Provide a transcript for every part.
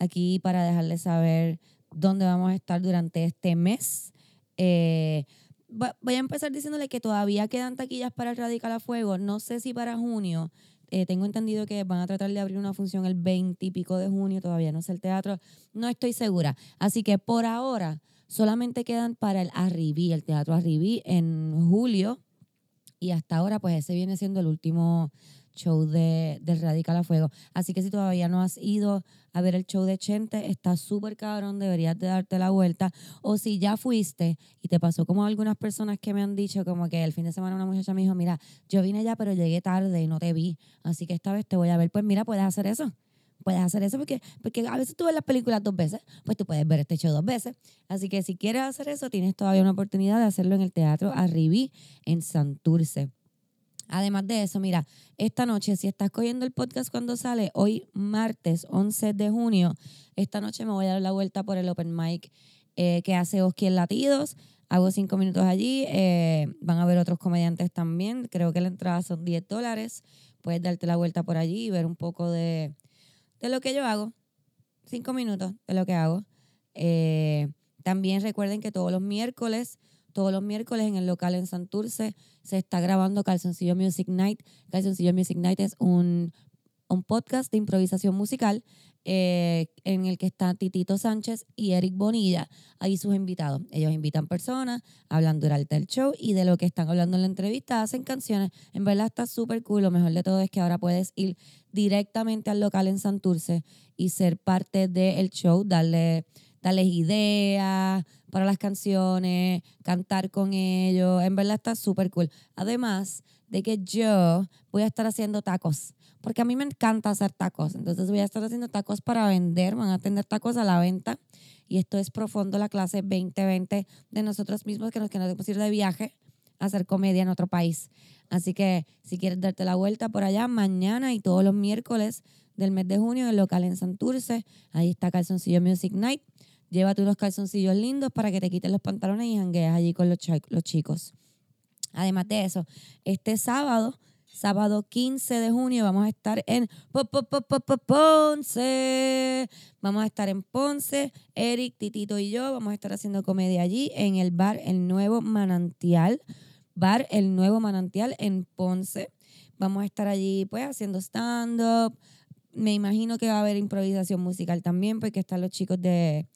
aquí para dejarles saber dónde vamos a estar durante este mes. Eh, voy a empezar diciéndole que todavía quedan taquillas para el Radical a Fuego. No sé si para junio. Eh, tengo entendido que van a tratar de abrir una función el 20 y pico de junio. Todavía no sé el teatro. No estoy segura. Así que por ahora solamente quedan para el Arribí, el Teatro Arribí en julio. Y hasta ahora, pues ese viene siendo el último show de, de Radical a Fuego. Así que si todavía no has ido a ver el show de Chente, está súper cabrón, deberías de darte la vuelta. O si ya fuiste y te pasó como algunas personas que me han dicho, como que el fin de semana una muchacha me dijo, mira, yo vine ya, pero llegué tarde y no te vi, así que esta vez te voy a ver. Pues mira, puedes hacer eso. Puedes hacer eso porque, porque a veces tú ves las películas dos veces, pues tú puedes ver este show dos veces. Así que si quieres hacer eso, tienes todavía una oportunidad de hacerlo en el Teatro Arribí en Santurce. Además de eso, mira, esta noche, si estás cogiendo el podcast cuando sale, hoy martes 11 de junio, esta noche me voy a dar la vuelta por el open mic eh, que hace Oski en Latidos. Hago cinco minutos allí. Eh, van a ver otros comediantes también. Creo que la entrada son 10 dólares. Puedes darte la vuelta por allí y ver un poco de, de lo que yo hago. Cinco minutos de lo que hago. Eh, también recuerden que todos los miércoles todos los miércoles en el local en Santurce se está grabando Calzoncillo Music Night. Calzoncillo Music Night es un, un podcast de improvisación musical eh, en el que están Titito Sánchez y Eric Bonilla, ahí sus invitados. Ellos invitan personas, hablan durante el show y de lo que están hablando en la entrevista hacen canciones. En verdad está súper cool. Lo mejor de todo es que ahora puedes ir directamente al local en Santurce y ser parte del show, darle darles ideas para las canciones, cantar con ellos. En verdad está súper cool. Además de que yo voy a estar haciendo tacos, porque a mí me encanta hacer tacos. Entonces voy a estar haciendo tacos para vender, van a tener tacos a la venta. Y esto es profundo la clase 2020 de nosotros mismos que nos queremos ir de viaje a hacer comedia en otro país. Así que si quieres darte la vuelta por allá, mañana y todos los miércoles del mes de junio, el local en Santurce, ahí está Calzoncillo Music Night. Llévate unos calzoncillos lindos para que te quiten los pantalones y jangueas allí con los, los chicos. Además de eso, este sábado, sábado 15 de junio, vamos a estar en Ponce. Vamos a estar en Ponce. Eric, Titito y yo vamos a estar haciendo comedia allí en el bar El Nuevo Manantial. Bar El Nuevo Manantial en Ponce. Vamos a estar allí pues haciendo stand-up. Me imagino que va a haber improvisación musical también porque están los chicos de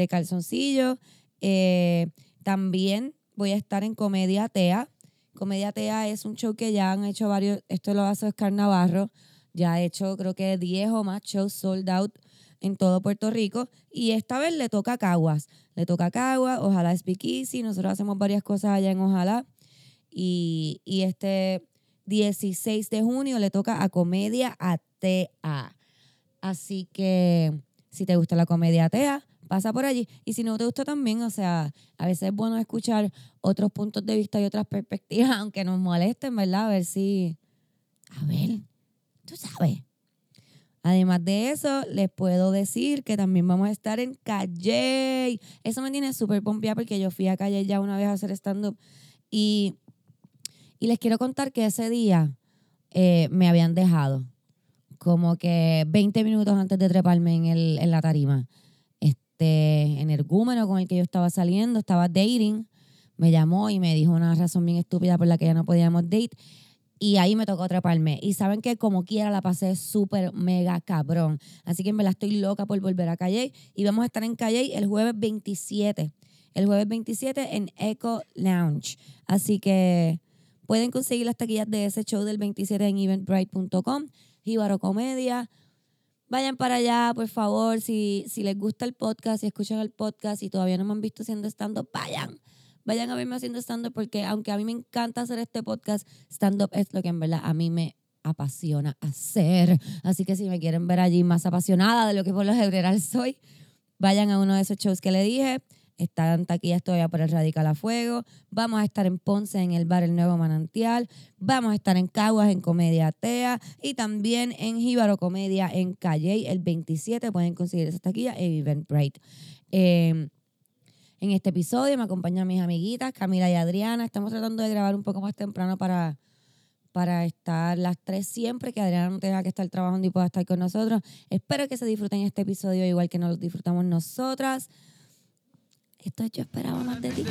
de calzoncillo. Eh, también voy a estar en Comedia Tea. Comedia Tea es un show que ya han hecho varios, esto lo hace Oscar Navarro, ya ha hecho creo que 10 o más shows sold out en todo Puerto Rico y esta vez le toca a Caguas, le toca a Caguas, ojalá es Easy, nosotros hacemos varias cosas allá en Ojalá y, y este 16 de junio le toca a Comedia Atea. Así que si te gusta la comedia atea, pasa por allí. Y si no te gusta también, o sea, a veces es bueno escuchar otros puntos de vista y otras perspectivas, aunque nos molesten, ¿verdad? A ver si, a ver, tú sabes. Además de eso, les puedo decir que también vamos a estar en Calle. Eso me tiene súper pompeada porque yo fui a Calle ya una vez a hacer stand-up y, y les quiero contar que ese día eh, me habían dejado como que 20 minutos antes de treparme en, el, en la tarima este energúmeno con el que yo estaba saliendo, estaba dating, me llamó y me dijo una razón bien estúpida por la que ya no podíamos date. Y ahí me tocó atraparme. Y saben que como quiera la pasé súper mega cabrón. Así que me la estoy loca por volver a Calle. Y vamos a estar en Calle el jueves 27. El jueves 27 en Echo Lounge. Así que pueden conseguir las taquillas de ese show del 27 en eventbrite.com. Jíbaro Comedia. Vayan para allá, por favor. Si, si les gusta el podcast, si escuchan el podcast y todavía no me han visto haciendo stand-up, vayan. Vayan a verme haciendo stand-up porque aunque a mí me encanta hacer este podcast, stand-up es lo que en verdad a mí me apasiona hacer. Así que si me quieren ver allí más apasionada de lo que por lo general soy, vayan a uno de esos shows que le dije. Están taquillas todavía por el Radical a Fuego. Vamos a estar en Ponce en el bar El Nuevo Manantial. Vamos a estar en Caguas en Comedia Tea. Y también en Jíbaro Comedia en Calle el 27. Pueden conseguir esa taquilla en Eventbrite. Eh, en este episodio me acompañan mis amiguitas Camila y Adriana. Estamos tratando de grabar un poco más temprano para, para estar las tres siempre, que Adriana no tenga que estar trabajando y pueda estar con nosotros. Espero que se disfruten este episodio igual que nos lo disfrutamos nosotras. Esto es Yo Esperaba Más de Ti.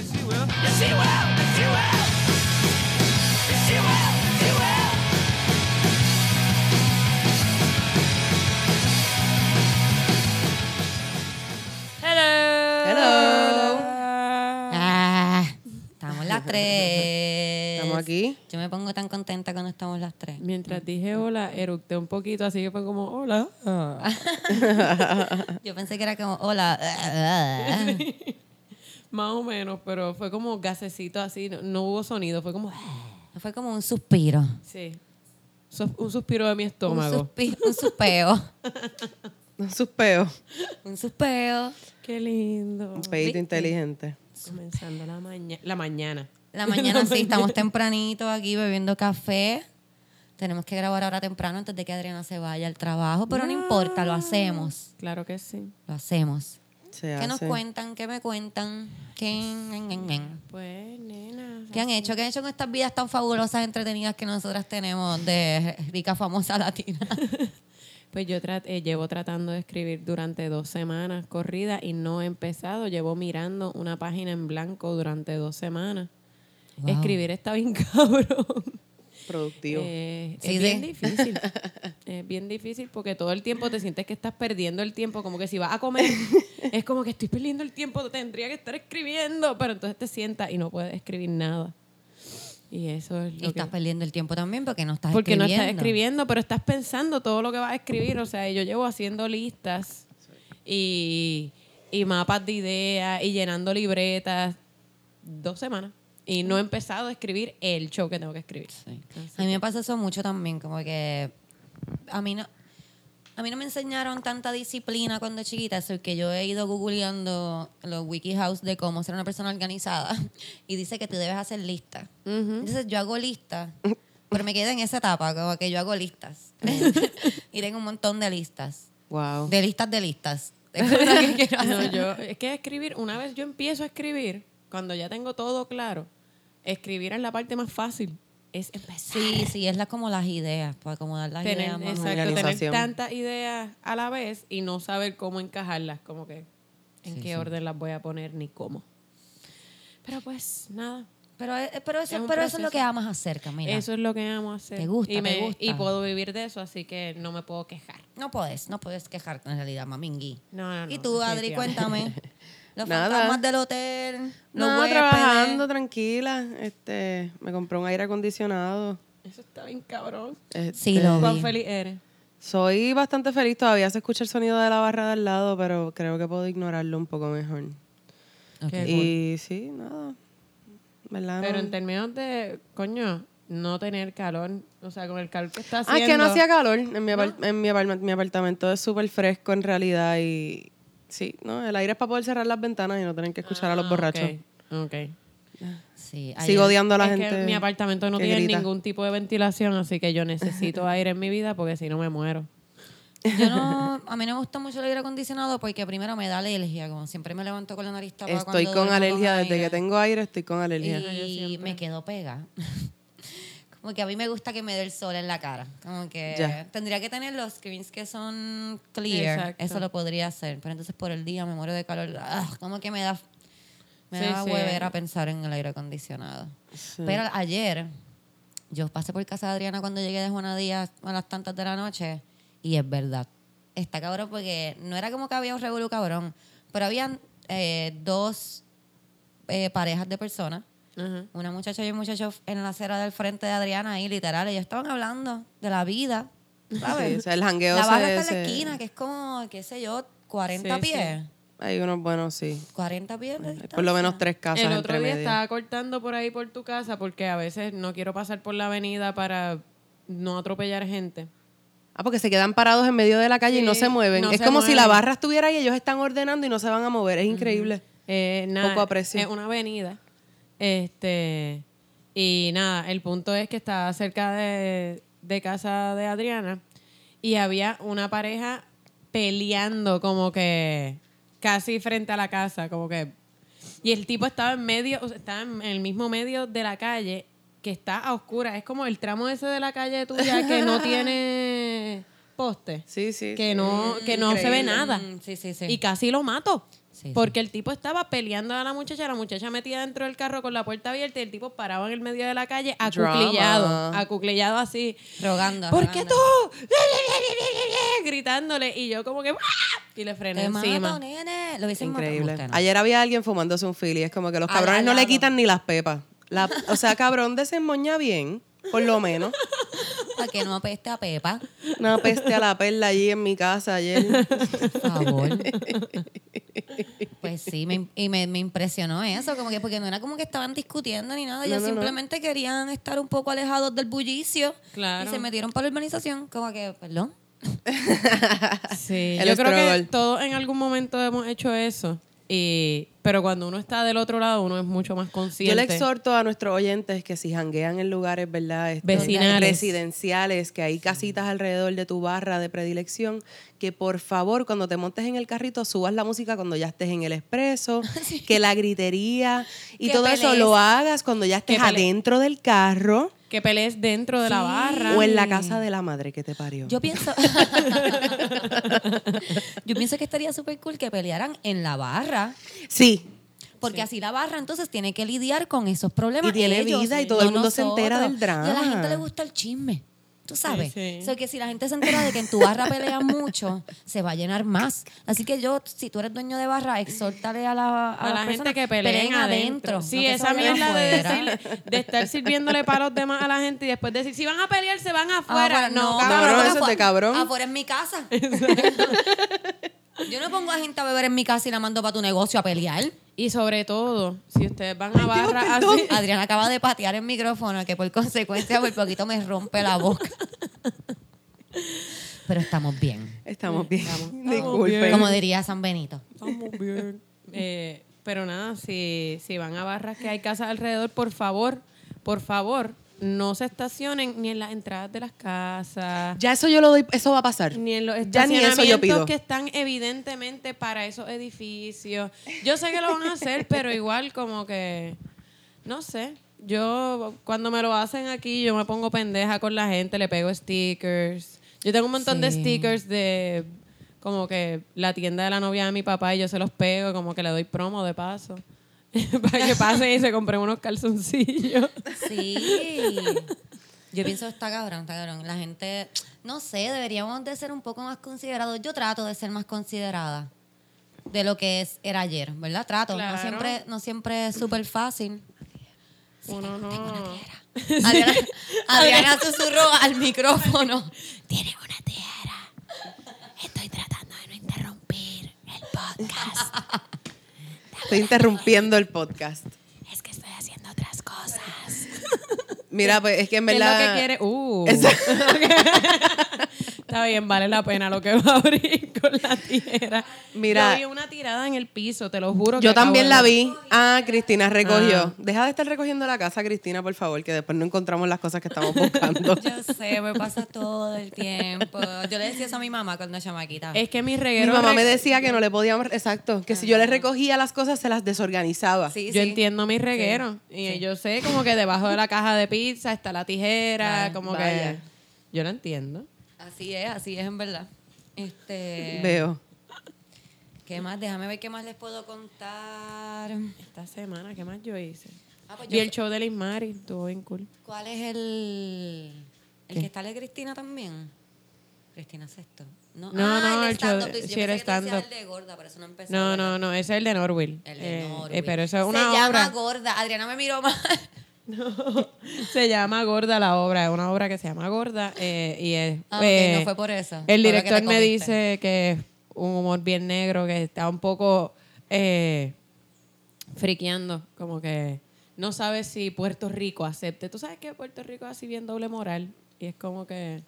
Ah, estamos las tres. Estamos aquí. Yo me pongo tan contenta cuando estamos las tres. Mientras dije hola, eructé un poquito, así que fue como hola. Yo pensé que era como, hola. Más o menos, pero fue como gasecito así, no, no hubo sonido, fue como... Fue como un suspiro. Sí. Un suspiro de mi Un, estómago. suspi- un suspeo. Un suspeo. Un suspeo. Qué lindo. Un pedito inteligente. Comenzando la, maña la mañana. La mañana sí, estamos tempranito aquí bebiendo café. Tenemos que grabar ahora temprano antes de que Adriana se vaya al trabajo, pero no importa, lo hacemos. Claro que sí. Lo hacemos. Se ¿Qué nos cuentan? ¿Qué me cuentan? ¿Qué, Pues, nena. ¿Qué han hecho? ¿Qué han hecho con estas vidas tan fabulosas, entretenidas que nosotras tenemos de rica, famosa latina? Pues yo trat- eh, llevo tratando de escribir durante dos semanas corrida y no he empezado. Llevo mirando una página en blanco durante dos semanas. Wow. Escribir está bien cabrón. Productivo. Eh, Sí, es bien de- difícil. es bien difícil porque todo el tiempo te sientes que estás perdiendo el tiempo. Como que si vas a comer, es como que estoy perdiendo el tiempo, tendría que estar escribiendo. Pero entonces te sientas y no puedes escribir nada. Y eso es Y lo estás que... perdiendo el tiempo también porque no estás Porque no escribiendo. estás escribiendo, pero estás pensando todo lo que vas a escribir. O sea, yo llevo haciendo listas y, y mapas de ideas y llenando libretas dos semanas. Y no he empezado a escribir el show que tengo que escribir. Sí. A mí me pasa eso mucho también, como que a mí no, a mí no me enseñaron tanta disciplina cuando chiquita, eso que yo he ido googleando los wikihows de cómo ser una persona organizada y dice que tú debes hacer listas. Entonces yo hago listas, pero me quedo en esa etapa, como que yo hago listas. y tengo un montón de listas, Wow. de listas de listas. de cosas que quiero No, yo, es que escribir, una vez yo empiezo a escribir, cuando ya tengo todo claro, escribir es la parte más fácil. Es empezar. Sí, sí, es la, como las ideas, para acomodar las tener, ideas. más. exacto, tener tantas ideas a la vez y no saber cómo encajarlas, como que en Sí, qué sí. orden las voy a poner ni cómo. Pero pues nada, Pero, eh, pero, eso, Es pero eso es lo que amas hacer, Camila. eso es lo que amo hacer. Te gusta, y, te me- gusta. y puedo vivir de eso, así que no me puedo quejar. No puedes, no puedes quejarte en realidad, mamingui. No, no, no, y tú, Adri, cuéntame. Los Nada. fantasmas del hotel, los No, trabajando tranquila. Este, me compré un aire acondicionado. Eso está bien cabrón. Este, Sí, lo ¿Cuán vi. feliz eres? Soy bastante feliz. Todavía se escucha el sonido de la barra de al lado, pero creo que puedo ignorarlo un poco mejor. Y sí, nada. ¿Verdad? Pero No- en términos de, coño, no tener calor, o sea, con el calor que está Ah, haciendo. es que no hacía calor. En mi, apart- en mi, apartment- mi apartamento es súper fresco en realidad y sí, ¿no? El aire es para poder cerrar las ventanas y no tener que escuchar a los Ah, borrachos. ok, ok. Sí, Sigo odiando a la es gente. que mi apartamento no que tiene grita. ningún tipo de ventilación, así que yo necesito aire en mi vida porque si no me muero. Yo no, a mí no me gusta mucho el aire acondicionado porque primero me da alergia, como siempre me levanto con la nariz tapada Estoy con alergia. Desde que tengo aire estoy con alergia. Y me quedo pega. Como que a mí me gusta que me dé el sol en la cara. Como que Ya. tendría que tener los screens que son clear. Exacto. Eso lo podría hacer. Pero entonces por el día me muero de calor. Ah, como que me da, me Sí, da sí. huevera pensar en el aire acondicionado. Sí. Pero ayer yo pasé por casa de Adriana cuando llegué de Juana Díaz a las tantas de la noche y es verdad. Está cabrón porque no era como que había un revolú cabrón, pero habían eh, dos eh, parejas de personas Una muchacha y un muchacho en la acera del frente de Adriana ahí, literal. Ellos estaban hablando de la vida, ¿sabes? Sí, o sea, el jangueo la barra está en la esquina, que es como, qué sé yo, 40 Sí, pies. Hay unos buenos, sí. 40 pies de por lo menos tres casas El otro entre día medio. estaba cortando por ahí por tu casa porque a veces no quiero pasar por la avenida para no atropellar gente. Ah, porque se quedan parados en medio de la calle y no se mueven. no es se como si la barra estuviera ahí y ellos están ordenando y no se van a mover. Es increíble. Eh, nada, Poco aprecio. Es una avenida. Este, y nada, el punto es que estaba cerca de, de casa de Adriana y había una pareja peleando como que casi frente a la casa, como que... Y el tipo estaba en medio, o sea, estaba en el mismo medio de la calle que está a oscura. Es como el tramo ese de la calle tuya que no tiene poste. Sí, sí. Que sí. no, que no se ve nada. Mm, sí, sí, sí. Y casi lo mato. Sí, porque el tipo estaba peleando a la muchacha, la muchacha metida dentro del carro con la puerta abierta y el tipo paraba en el medio de la calle acuclillado, Drama. acuclillado así. Rogando. ¿Por qué tú? Gritándole. Y yo como que... Y le frené Te encima. mato, nene. Lo matado. Increíble. Ayer había alguien fumándose un fili. Es como que los cabrones al no le quitan ni las pepas. La- o sea, cabrón, desemmoña bien, por lo menos. Para que no apeste a Pepa. Una peste a la perla allí en mi casa ayer. Por favor. Pues sí, me, y me, me impresionó eso, como que porque no era como que estaban discutiendo ni nada, ellos no, no. simplemente querían estar un poco alejados del bullicio Claro. y se metieron para la urbanización, como que, perdón. Sí, El yo creo que todos en algún momento hemos hecho eso. Y, pero cuando uno está del otro lado, uno es mucho más consciente. Yo le exhorto a nuestros oyentes que si janguean en lugares, ¿verdad? Estos Vecinales. Residenciales, que hay casitas alrededor de tu barra de predilección, que por favor cuando te montes en el carrito subas la música cuando ya estés en el expreso, que la gritería y todo eso lo hagas cuando ya estés adentro del carro Que pelees dentro de la barra. o en la casa de la madre que te parió. Yo pienso Yo pienso que estaría súper cool que pelearan en la barra, Sí, porque así la barra entonces tiene que lidiar con esos problemas Y tiene ellos, vida y todo el mundo se entera del Y a la drama. gente le gusta el chisme. Tú sabes. Sí, sí. O sea, que si la gente se entera de que en tu barra pelean mucho, se va a llenar más. Así que yo, si tú eres dueño de barra, exhórtale a la, a a la gente personas, que peleen adentro. Sí, esa mierda de, decir, de estar sirviéndole para los demás a la gente y después decir, si van a pelear, se van afuera. Afuera, no, cabrón, cabrón. eso es de cabrón. Afuera en mi casa. Yo no pongo a gente a beber en mi casa y la mando para tu negocio a pelear. Y sobre todo, si ustedes van a barra así, Adriana acaba de patear el micrófono, que por consecuencia por poquito me rompe la boca. Pero estamos bien. estamos bien. estamos Disculpen. bien. Como diría San Benito. Estamos bien. Eh, pero nada, si, si van a barras que hay casas alrededor, por favor, por favor, no se estacionen ni en las entradas de las casas, Ya eso yo lo doy, eso va a pasar. ni en los Ya ni eso yo pido. que están evidentemente para esos edificios. Yo sé que lo van a hacer, pero igual como que, no sé. Yo, cuando me lo hacen aquí, yo me pongo pendeja con la gente, le pego stickers. Yo tengo un montón de stickers de como que la tienda de la novia de mi papá y yo se los pego, como que le doy promo de paso. para que pasen y se compren unos calzoncillos. Sí. Yo pienso está cabrón, está cabrón. La gente, no sé, deberíamos de ser un poco más considerados. Yo trato de ser más considerada de lo que es era ayer, ¿verdad? Trato. Claro. No siempre, no siempre es súper fácil. Uno no. Adriana, Adriana susurró al micrófono. Tiene una tijera. Estoy tratando de no interrumpir el podcast. Estoy interrumpiendo el podcast. Es que estoy haciendo otras cosas. Mira, pues es que en ¿Qué es lo verdad. que quiere? Uh. Está bien, vale la pena lo que va a abrir con la tijera. Mira. Yo vi una tirada en el piso, te lo juro. que Yo también la vi. Ah, Cristina recogió. Ah. Deja de estar recogiendo la casa, Cristina, por favor, que después no encontramos las cosas que estamos buscando. Yo sé, me pasa todo el tiempo. Yo le decía eso a mi mamá cuando chamaquita. Es que mi Mi reguero. mamá me decía que no le podíamos. Exacto, que si yo le recogía las cosas, se las desorganizaba. Sí, Yo sí. entiendo mi reguero. Y yo sé como que debajo de la caja de pizza está la tijera, como vaya. que. Yo lo entiendo. Así es, así es en verdad. Este, Veo. ¿Qué más? Déjame ver qué más les puedo contar. Esta semana, ¿qué más yo hice? Ah, pues Vi yo el show de Liz Mari, estuvo bien cool. ¿Cuál es el, el ¿Qué? que está de Cristina también? Cristina Sexto. No, No, ah, no, el, el show stand-up. de- sí, yo era pensé que tú decías stand-up. el de gorda, pero eso no empezó. No, no, no, ese es el de Norwil. El de Eh, eh, pero eso es Se una llama obra. gorda. Adriana me miró mal. Se llama Gorda la obra, es una obra que se llama Gorda y es... Ah, eh, no fue por eso. El director me dice que es un humor bien negro, que está un poco eh, friqueando, como que no sabe si Puerto Rico acepte. Tú sabes que Puerto Rico es así bien doble moral y es como que...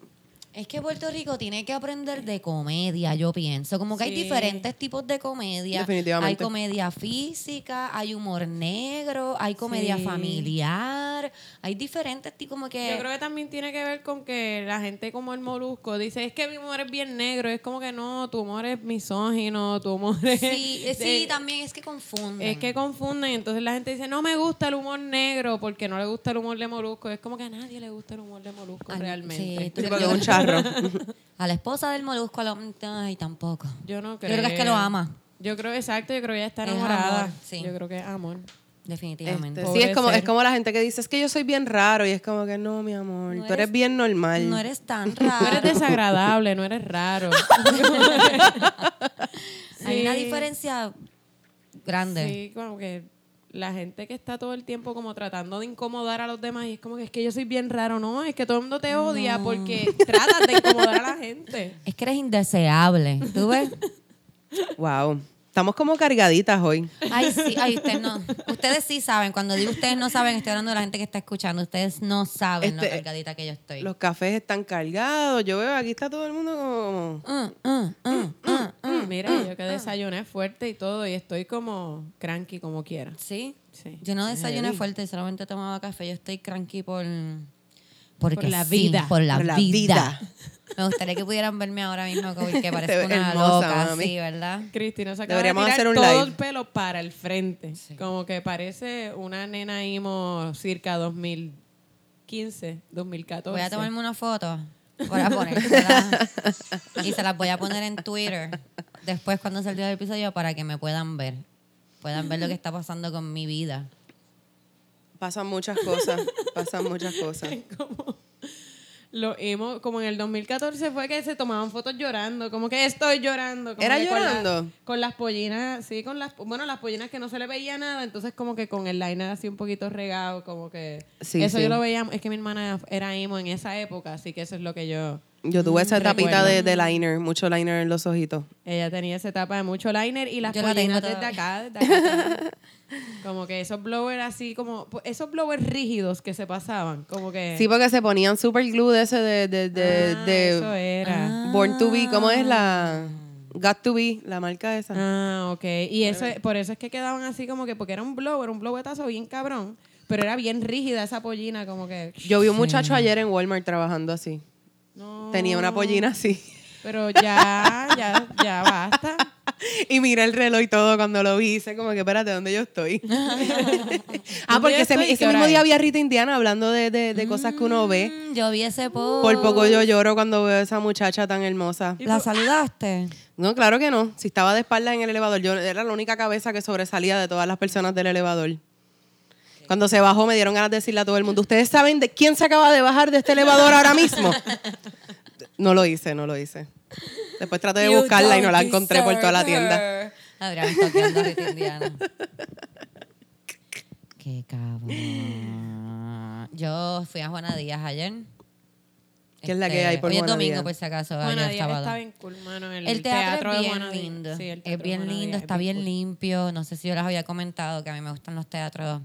Es que Puerto Rico tiene que aprender de comedia, yo pienso. Como que hay diferentes tipos de comedia. Definitivamente. Hay comedia física, hay humor negro, hay comedia Sí. familiar, hay diferentes tipos como que... Yo creo que también tiene que ver con que la gente como el molusco dice, es que mi humor es bien negro. Es como que no, tu humor es misógino, tu humor es... Sí, eh, sí, también es que confunden. Es que confunden, entonces la gente dice, no me gusta el humor negro porque no le gusta el humor de Molusco. Es como que a nadie le gusta el humor de Molusco Al- realmente. sí, Sí, es. A la esposa del molusco, a lo- ay, tampoco. Yo no Yo creo. creo que es que lo ama, Yo creo, exacto, yo creo que ella está Es enamorada. amor, sí. Yo creo que es amor. definitivamente. Este, sí, es como, es como la gente que dice, es que yo soy bien raro. Y es como que no, mi amor, No tú eres eres- bien normal. No eres tan No raro. eres desagradable, no eres raro. Hay una Sí. diferencia grande. Sí, como que la gente que está todo el tiempo como tratando de incomodar a los demás y es como que es que yo soy bien raro, no, es que todo el mundo te odia porque tratas de incomodar a la gente. Es que eres indeseable. ¿Tú ves? Wow. Estamos como cargaditas hoy. Ay, sí, ay, ustedes no. Ustedes sí saben. Cuando digo ustedes no saben, estoy hablando de la gente que está escuchando. Ustedes no saben lo Este, cargadita que yo estoy. Los cafés están cargados. Yo veo aquí está todo el mundo como... Mm, mm, mm, mm, mm. Mira, yo que desayuné fuerte y todo y estoy como cranky como quiera. Sí. Sí. Yo no desayuné fuerte, solamente tomaba café. Yo estoy cranky por... Porque Por la sí, vida. por la, Por la vida. vida. Me gustaría que pudieran verme ahora mismo como que parezco una hermosa, loca, mami. sí, ¿verdad? Cristina se acaba Deberíamos de tirar hacer un todo live. el pelo para el frente. Como que parece una nena imo circa 2015, 2014. Voy a tomarme una foto para ponérselas y se las voy a poner en Twitter después cuando salga el episodio para que me puedan ver. Puedan ver lo que está pasando con mi vida. Pasan muchas cosas. Pasan muchas cosas. como lo emo, como en el 2014 fue que se tomaban fotos llorando, como que estoy llorando. como ¿Era que con la- llorando? Con, las pollinas, sí, con las, bueno, las pollinas que no se le veía nada, entonces como que con el liner así un poquito regado, como que Sí, eso sí. yo lo veía, es que mi hermana era emo en esa época, así que eso es lo que yo, Yo tuve esa Recuerdo. tapita de, de liner, mucho liner en los ojitos. ella tenía esa etapa de mucho liner y las la pollinas desde acá, desde acá. como que esos blowers así, como, esos blowers rígidos que se pasaban, como que... Sí, porque se ponían super glue de ese de, de, de, Ah, de eso era. Born to Be. ¿Cómo es la Got to Be? La marca esa. Ah, ok. Y eso, es- por eso es que quedaban así como que, porque era un blower, un blowetazo bien cabrón, pero era bien rígida esa pollina, como que... Yo vi un muchacho ayer en Walmart trabajando así. No, Tenía una pollina así. Pero ya, ya, ya basta. Y mira el reloj y todo cuando lo vi. Hice como que, espérate, ¿dónde yo estoy? ah, porque ese, estoy? ese ¿Qué hora mismo día había Rita Indiana hablando de, de, de cosas que uno ve. Mm, yo vi ese post. Por poco yo lloro cuando veo a esa muchacha tan hermosa. ¿La saludaste? No, claro que no. Si estaba de espalda en el elevador, yo era la única cabeza que sobresalía de todas las personas del elevador. Cuando se bajó me dieron ganas de decirle a todo el mundo, ¿ustedes saben de quién se acaba de bajar de este elevador ahora mismo? No lo hice, no lo hice. Después traté de You buscarla y no la don't encontré por toda la tienda. Adrián toqueando a Rita Indiana. Qué cabrón. Yo fui a Juana Díaz ayer. Este, ¿Qué es la que hay por Hoy es domingo, Díaz? por si acaso. Juana ayer Díaz sábado. está bien cool, mano. El, El teatro, es bien lindo. Sí, el es bien lindo, Díaz está es bien cool. limpio. No sé si yo les había comentado que a mí me gustan los teatros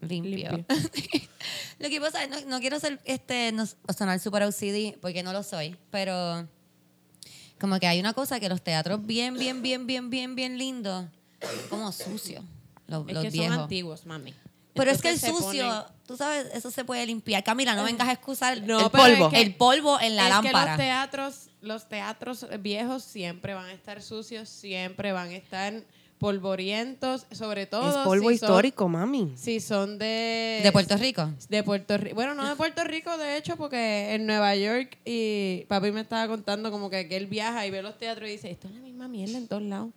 Limpio. lo que pasa es no, no quiero ser este no, sonar super OCD porque no lo soy, pero como que hay una cosa que los teatros bien, bien, bien, bien, bien, bien lindos, como sucios. Los, Es los que viejos. son antiguos, mami. Pero es que el sucio, ponen- tú sabes, eso se puede limpiar. Camila, no vengas a excusar No, El es polvo. que- el polvo en la es que lámpara. los teatros, los teatros viejos siempre van a estar sucios, siempre van a estar polvorientos, sobre todo Es polvo si son- histórico, mami. si son de de Puerto Rico. de Puerto Rico. Bueno, no de Puerto Rico, de hecho, porque en Nueva York y papi me estaba contando como que, que él viaja y ve los teatros y dice, esto es la misma mierda en todos lados.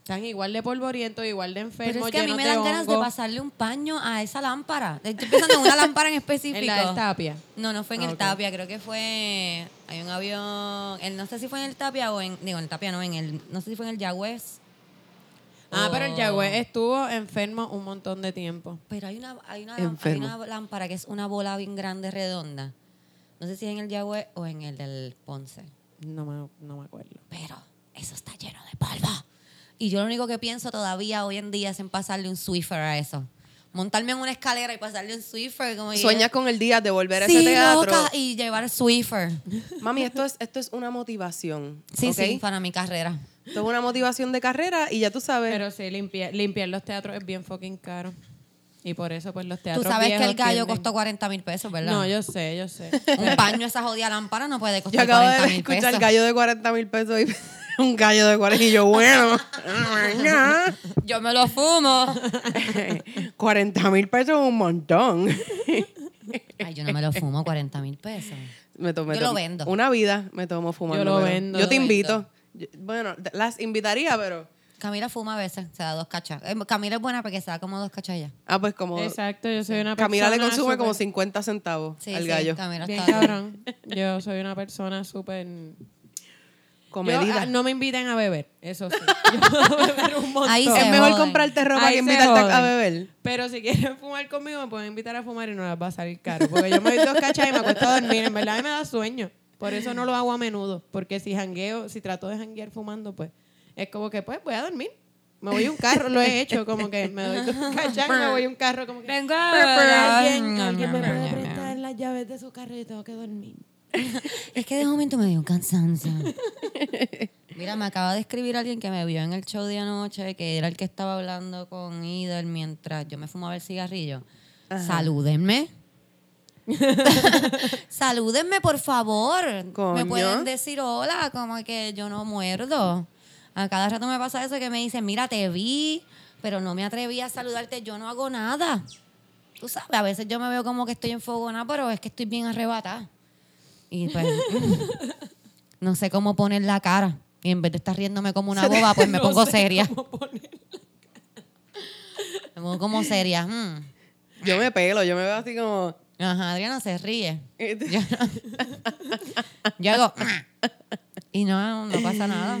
Están igual de polvorientos, igual de enfermos, Pero es que a mí me de dan ganas de pasarle un paño a esa lámpara. Estoy pensando en una lámpara en específico. En la del Tapia. No, no fue en Ah, el ok. Tapia, creo que fue. Hay un avión. el- no sé si fue en el Tapia o en. Digo, en el Tapia no, en el. No sé si fue en el Yagüez. Ah, pero el Yagüez estuvo enfermo un montón de tiempo. Pero hay una, hay, una, hay una lámpara que es una bola bien grande, redonda. No sé si es en el Yagüez o en el del Ponce. No me, no me acuerdo. Pero eso está lleno de polvo. Y yo lo único que pienso todavía hoy en día es en pasarle un Swiffer a eso. montarme en una escalera y pasarle un Swiffer. Como Sueñas con el día de volver a sí, ese teatro. loca, y llevar Swiffer. Mami, esto es, esto es una motivación. Sí, sí, para mi carrera. Es una motivación de carrera y ya tú sabes. Pero sí, limpiar, limpiar los teatros es bien fucking caro. Y por eso, pues, los Tú teatros sabes que el gallo tienden- costó 40 mil pesos, ¿verdad? No, yo sé, yo sé. Un paño, esa jodida lámpara no puede yo costar acabo 40 de mil escuchar pesos. el gallo de 40 mil pesos y un gallo de 40 y yo, bueno. Yo me lo fumo. 40 mil pesos es un montón. Ay, yo no me lo fumo, 40 mil pesos. Me to- me Yo lo vendo. Una vida me tomo fumando. Yo lo vendo, Yo te lo invito. Yo- bueno, las invitaría, pero. Camila fuma a veces, se da dos cachas. Eh, Camila es buena porque se da como dos cachas ya. Ah, pues como. Exacto, yo soy una persona. Camila le consume como súper- 50 centavos Sí, al sí, gallo. Camila Bien está cabrón. Yo soy una persona súper. Comedida. Yo, ah, no me inviten a beber, eso sí. Yo puedo beber un montón. Ahí es mejor joden. comprarte ropa Ahí que invitarte a beber. Pero si quieren fumar conmigo, me pueden invitar a fumar y no les va a salir caro. Porque yo me doy dos cachas y me acuesto a dormir. En verdad, a mí me da sueño. Por eso no lo hago a menudo. Porque si jangueo, si trato de janguear fumando, pues es como que, pues, voy a dormir. Me voy a un carro, lo he hecho, como que me doy y me voy a un carro, como que. Vengo Alguien, alguien me puede prestar las llaves de su carro y tengo que dormir. Es que de momento me dio un cansancio. Mira, me acaba de escribir alguien que me vio en el show de anoche, que era el que estaba hablando con Idel mientras yo me fumaba el cigarrillo. Salúdenme. Salúdenme, por favor. Coño. Me pueden decir hola, como que yo no muerdo. A cada rato me pasa eso que me dicen, mira, te vi, pero no me atreví a saludarte, yo no hago nada. Tú sabes, a veces yo me veo como que estoy enfogona, pero es que estoy bien arrebatada. Y pues, no sé cómo poner la cara. Y en vez de estar riéndome como una boba, pues me No pongo seria. cómo poner- Me pongo como seria. mm. Yo me pelo, yo me veo así como. Ajá, Adriana se ríe. Yo, yo hago, y no, no pasa nada.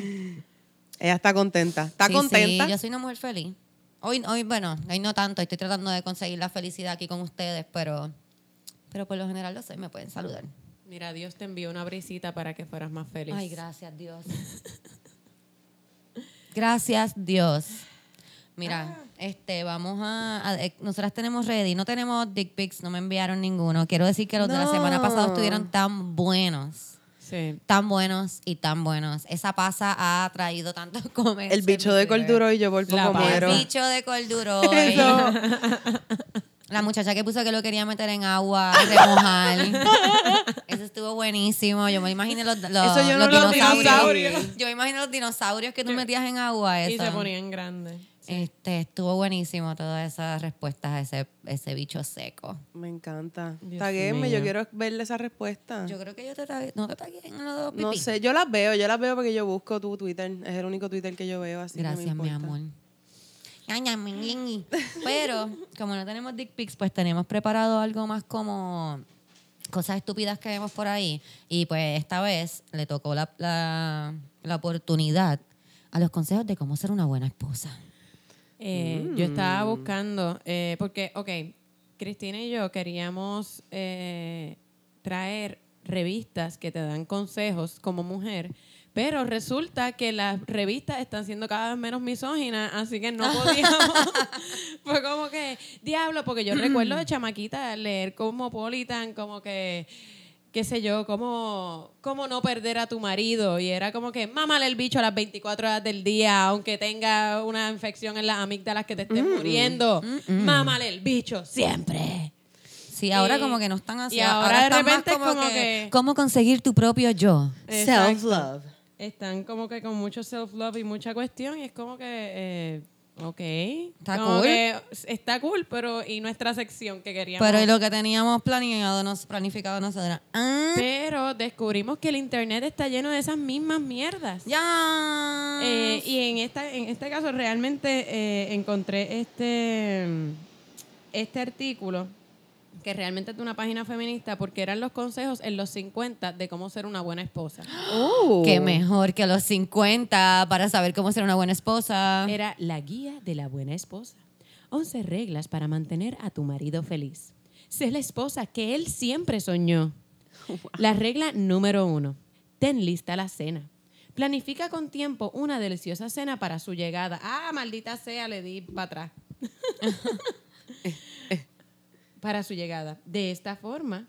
Ella está contenta. Está Sí, contenta. Sí, yo soy una mujer feliz. Hoy, hoy, bueno, hoy no tanto, estoy tratando de conseguir la felicidad aquí con ustedes, pero, pero por lo general lo soy, me pueden saludar. Mira, Dios te envió una brisita para que fueras más feliz. Ay, gracias Dios. Gracias Dios. Mira, este, vamos a, a- eh, nosotras tenemos ready, no tenemos dick pics, no me enviaron ninguno. Quiero decir que los de la semana pasada estuvieron tan buenos, Sí. tan buenos y tan buenos. Esa pasa ha traído tantos comentarios. el bicho de corduro y yo por poco muero. El bicho de Corduroy. Eso. La muchacha que puso que lo quería meter en agua, remojar. Eso estuvo buenísimo. Yo me imaginé los, los, Eso yo no los dinosaurios. Yo me imagino los dinosaurios que tú metías en agua. Y Eso. se ponían grandes. Este, estuvo buenísimo todas esas respuestas a ese, ese bicho seco. Me encanta. Taguéme, yo quiero verle esa respuesta. Yo creo que yo te tagué- no te tagué en los dos pipí. no sé, yo las veo, yo las veo porque yo busco tu Twitter. Es el único Twitter que yo veo, así que Gracias, mi me amor. Mi, mi. Pero, como no tenemos dick pics, pues tenemos preparado algo más como cosas estúpidas que vemos por ahí. Y pues esta vez le tocó la, la, la oportunidad a los consejos de cómo ser una buena esposa. Eh, Yo estaba buscando, eh, porque, ok, Cristina y yo queríamos eh, traer revistas que te dan consejos como mujer, pero resulta que las revistas están siendo cada vez menos misóginas, así que no podíamos. Fue como que, diablo, porque yo recuerdo de chamaquita leer Cosmopolitan, como que qué sé yo, cómo, cómo no perder a tu marido. Y era como que mámale el bicho a las 24 horas del día, aunque tenga una infección en las amígdalas que te estés muriendo. Mámale el bicho siempre. Sí, ahora Y- como que no están así. y ahora de están más repente es como que- ¿Cómo conseguir tu propio yo? Self-love. Están como que con mucho self-love y mucha cuestión. Y es como que, eh, ok. Está Como cool. que está cool, pero y nuestra sección que queríamos. Pero lo que teníamos planeado, nos, planificado nosotros. Ah, Pero descubrimos que el internet está lleno de esas mismas mierdas. ya. Eh, y en esta en este caso realmente eh, encontré este este artículo que realmente es de una página feminista porque eran los consejos en los 50 de cómo ser una buena esposa. Oh. Qué mejor que los 50 para saber cómo ser una buena esposa. Era la guía de la buena esposa. 11 reglas para mantener a tu marido feliz. Sé la esposa que él siempre soñó. La regla número uno. Ten lista la cena. Planifica con tiempo una deliciosa cena para su llegada. Ah, maldita sea, le di para atrás. para su llegada. De esta forma,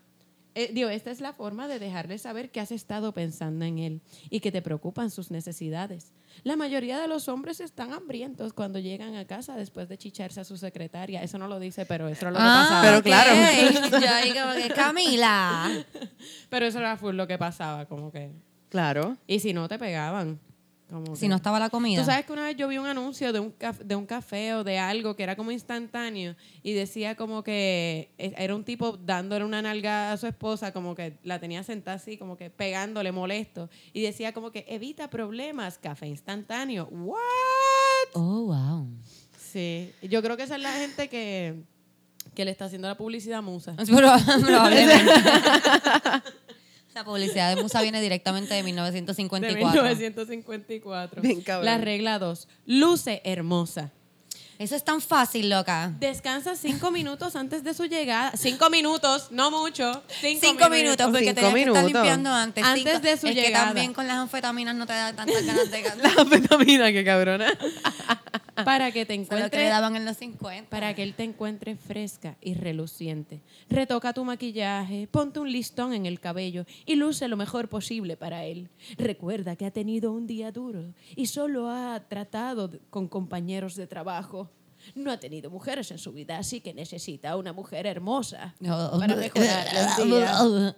eh, digo, esta es la forma de dejarle saber que has estado pensando en él y que te preocupan sus necesidades. La mayoría de los hombres están hambrientos cuando llegan a casa después de chicharse a su secretaria. Eso no lo dice, pero eso era lo que pasaba. Pero claro. Yo ahí como que, Camila. Pero eso era full lo que pasaba, como que. Claro. Y si no, te pegaban. Como Si que- no estaba la comida. Tú sabes que una vez yo vi un anuncio de un, caf- de un café o de algo que era como instantáneo y decía como que e- era un tipo dándole una nalga a su esposa, como que la tenía sentada así, como que pegándole molesto. Y decía como que evita problemas, café instantáneo. ¿What? Oh, wow. Sí, yo creo que esa es la gente que, que le está haciendo la publicidad a Musa. Proba- Probablemente. La publicidad de Musa viene directamente de De 1954. 1954. Bien cabrón. La regla 2. Luce hermosa. Eso es tan fácil, loca. Descansa cinco minutos antes de su llegada. Cinco minutos, no mucho. Cinco, Cinco minutos, porque Cinco tenías que estar limpiando antes. Antes Cinco- de su es llegada. que también con las anfetaminas no te da tantas ganas de La gastar. anfetamina, qué cabrona. Para que te es lo que le encuentre, daban en los 50. para que él te encuentre fresca y reluciente. Retoca tu maquillaje, ponte un listón en el cabello y luce lo mejor posible para él. Recuerda que ha tenido un día duro y solo ha tratado con compañeros de trabajo. No ha tenido mujeres en su vida, así que necesita una mujer hermosa No. para mejorar los días.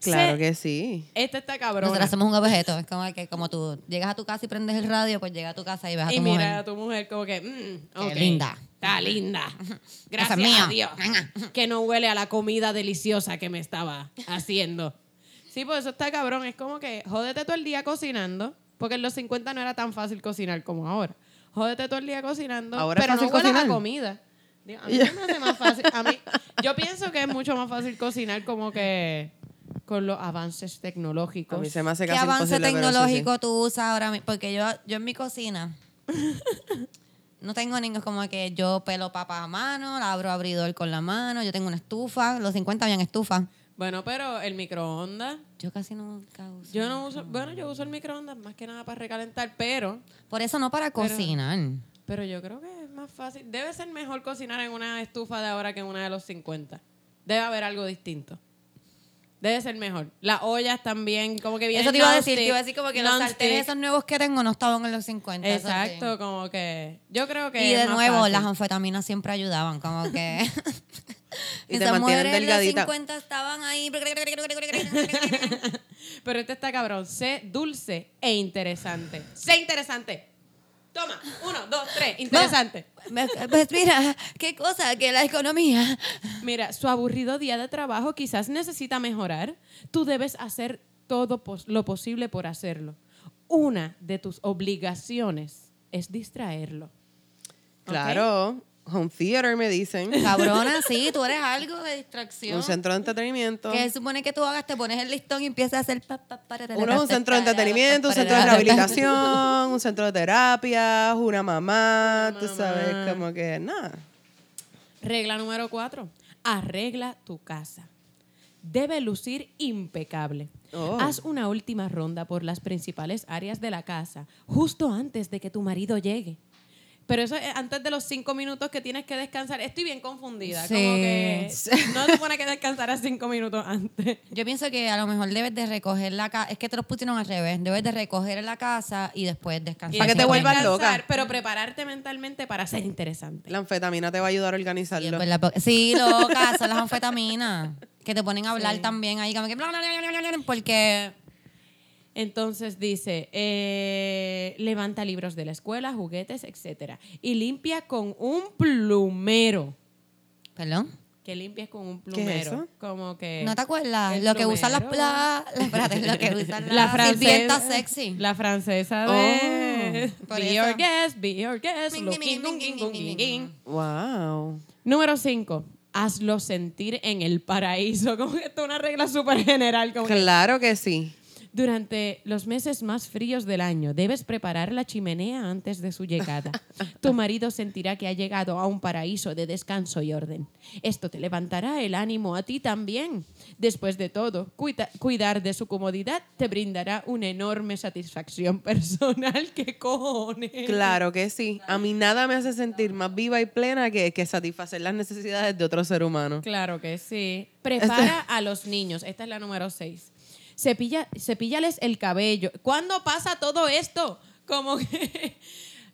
Claro que sí. Esta está cabrona. Nosotros hacemos un objeto. Es como que como tú llegas a tu casa y prendes el radio, pues llega a tu casa y ves a tu y mujer. mira a tu mujer como que, mm, Qué ok, linda. Está linda. Gracias es a mía. Dios. Que no huele a la comida deliciosa que me estaba haciendo. Sí, pues eso está cabrón. Es como que jódete todo el día cocinando. Porque en los 50 no era tan fácil cocinar como ahora. Jódete todo el día cocinando. Ahora es pero no huelas a comida. Digo, A mí me hace más fácil. A mí, yo pienso que es mucho más fácil cocinar como que con los avances A tecnológicos. mí se me hace ¿Qué casi avance imposible, pero sí, sí. tecnológico tú usas ahora mismo? Porque yo, yo en mi cocina no tengo niños como que yo pelo papas a mano, la abro abridor con la mano, yo tengo una estufa, los 50 habían estufa. Bueno, pero el microondas. Yo casi nunca uso. Yo no uso, bueno, yo uso el microondas más que nada para recalentar, pero, Por eso no para Pero- cocinar. pero yo creo que es más fácil. Debe ser mejor cocinar en una estufa de ahora que en una de los 50. Debe haber algo distinto. Debe ser mejor. Las ollas también, como que vienen Eso te iba a decir, te iba a decir como que los sartenes esos nuevos que tengo no estaban en los 50. eso sí. Exacto, como que yo creo que Y es de más nuevo, fácil. las anfetaminas siempre ayudaban, como que... Y te mantienen mujeres en los delgadita. 50 estaban ahí... Pero este está cabrón. Sé dulce e interesante. Sé interesante. Toma, uno, dos, tres. Interesante. Pues mira, qué cosa, que la economía... Mira, su aburrido día de trabajo quizás necesita mejorar. Tú debes hacer todo lo posible por hacerlo. Una de tus obligaciones es distraerlo. Claro. Home theater me dicen. Cabrona, sí, tú eres algo de distracción. Un centro de entretenimiento. Que se supone que tú hagas, te pones el listón y empiezas a hacer... pa, pa, para, Uno es un centro de entretenimiento, un centro de rehabilitación, un centro de terapia, una mamá, tú mamá. sabes, como que nada. Regla número cuatro. Arregla tu casa. Debe lucir impecable. Oh. Haz una última ronda por las principales áreas de la casa justo antes de que tu marido llegue. Pero eso es antes de los cinco minutos que tienes que descansar. Estoy bien confundida. Sí. Como que no te pone que descansar a cinco minutos antes. Yo pienso que a lo mejor debes de recoger la casa, es que te los pusieron al revés, debes de recoger la casa y después descansar. Y Para que te vuelvas loca. Pero prepararte mentalmente para ser interesante. La anfetamina te va a ayudar a organizarlo. sí, loca, son las anfetaminas. Que te ponen a hablar Sí. también ahí, Porque... Entonces dice, eh, levanta libros de la escuela, juguetes, etcétera, y limpia con un plumero. ¿Perdón? Que limpies con un ¿Qué es plumero. eso? Como que ¿No te acuerdas? Lo que usan las... La, la- espérate, lo que usan las la francesa, sexy. La francesa de Oh, Be eso. Your Guest, Be Your Guest. Wow. Número 5. Hazlo sentir en el paraíso. Como que esto es una regla súper general. Como que Claro que sí. Durante los meses más fríos del año, debes preparar la chimenea antes de su llegada. Tu marido sentirá que ha llegado a un paraíso de descanso y orden. Esto te levantará el ánimo a ti también. Después de todo, cuida- cuidar de su comodidad te brindará una enorme satisfacción personal. ¿Qué cojones? Claro que sí. A mí nada me hace sentir más viva y plena que, que satisfacer las necesidades de otro ser humano. Claro que sí. Prepara a los niños. Esta es la número 6. Cepilla, cepíllales el cabello. ¿Cuándo pasa todo esto? Como que.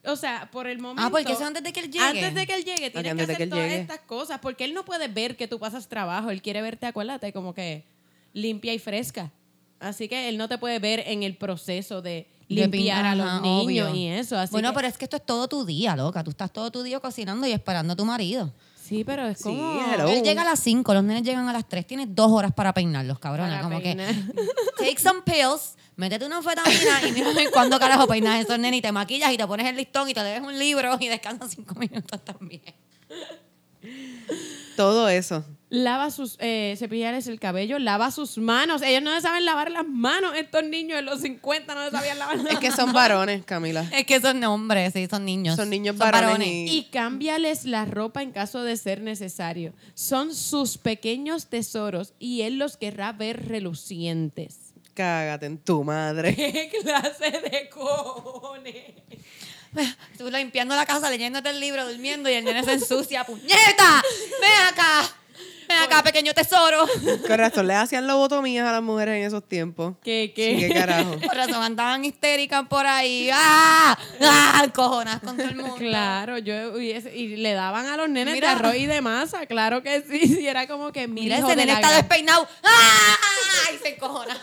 O sea, por el momento. Ah, porque eso antes de que él llegue. Antes de que él llegue, tienes que antes de hacer que todas llegue. estas cosas. Porque él no puede ver que tú pasas trabajo. Él quiere verte, acuérdate, como que limpia y fresca. Así que él no te puede ver en el proceso de De limpiar a los ajá, niños obvio. y eso. Así bueno, que- pero es que esto es todo tu día, loca. Tú estás todo tu día cocinando y esperando a tu marido. Sí, pero es Sí, como. hello. Él llega a las 5, los nenes llegan a las 3. Tienes dos horas para peinarlos, cabrona. Para como peinar. que take some pills, métete una anfetamina y mira cuándo carajo peinas esos nenes y te maquillas y te pones el listón y te lees un libro y descansas cinco minutos también. Todo eso. Lava sus, eh, cepillarles el cabello, lava sus manos. Ellos no saben lavar las manos. Estos niños de los 50 no sabían lavar las Es que son varones, Camila. Es que son hombres, sí, son niños. Son niños varones y- Y cámbiales la ropa en caso de ser necesario. Son sus pequeños tesoros y él los querrá ver relucientes. Cágate en tu madre. ¿Qué clase de cojones? Tú limpiando la casa, leyéndote el libro, durmiendo y el nene se ensucia. ¡Puñeta! ¡Ven acá! ¡Ven acá, pequeño tesoro! Con razón, le hacían lobotomías a las mujeres en esos tiempos. ¿Qué, Sí, qué carajo. Razón andaban histéricas por ahí. ¡Ah! ¡Ah! Cojonas con todo el mundo. Claro, yo hubiese- y le daban a los nenes Mira. de arroz y de masa, claro que sí, sí, era como que mi Mira, ese nene está despeinado. ¡Ah! Y se encojona.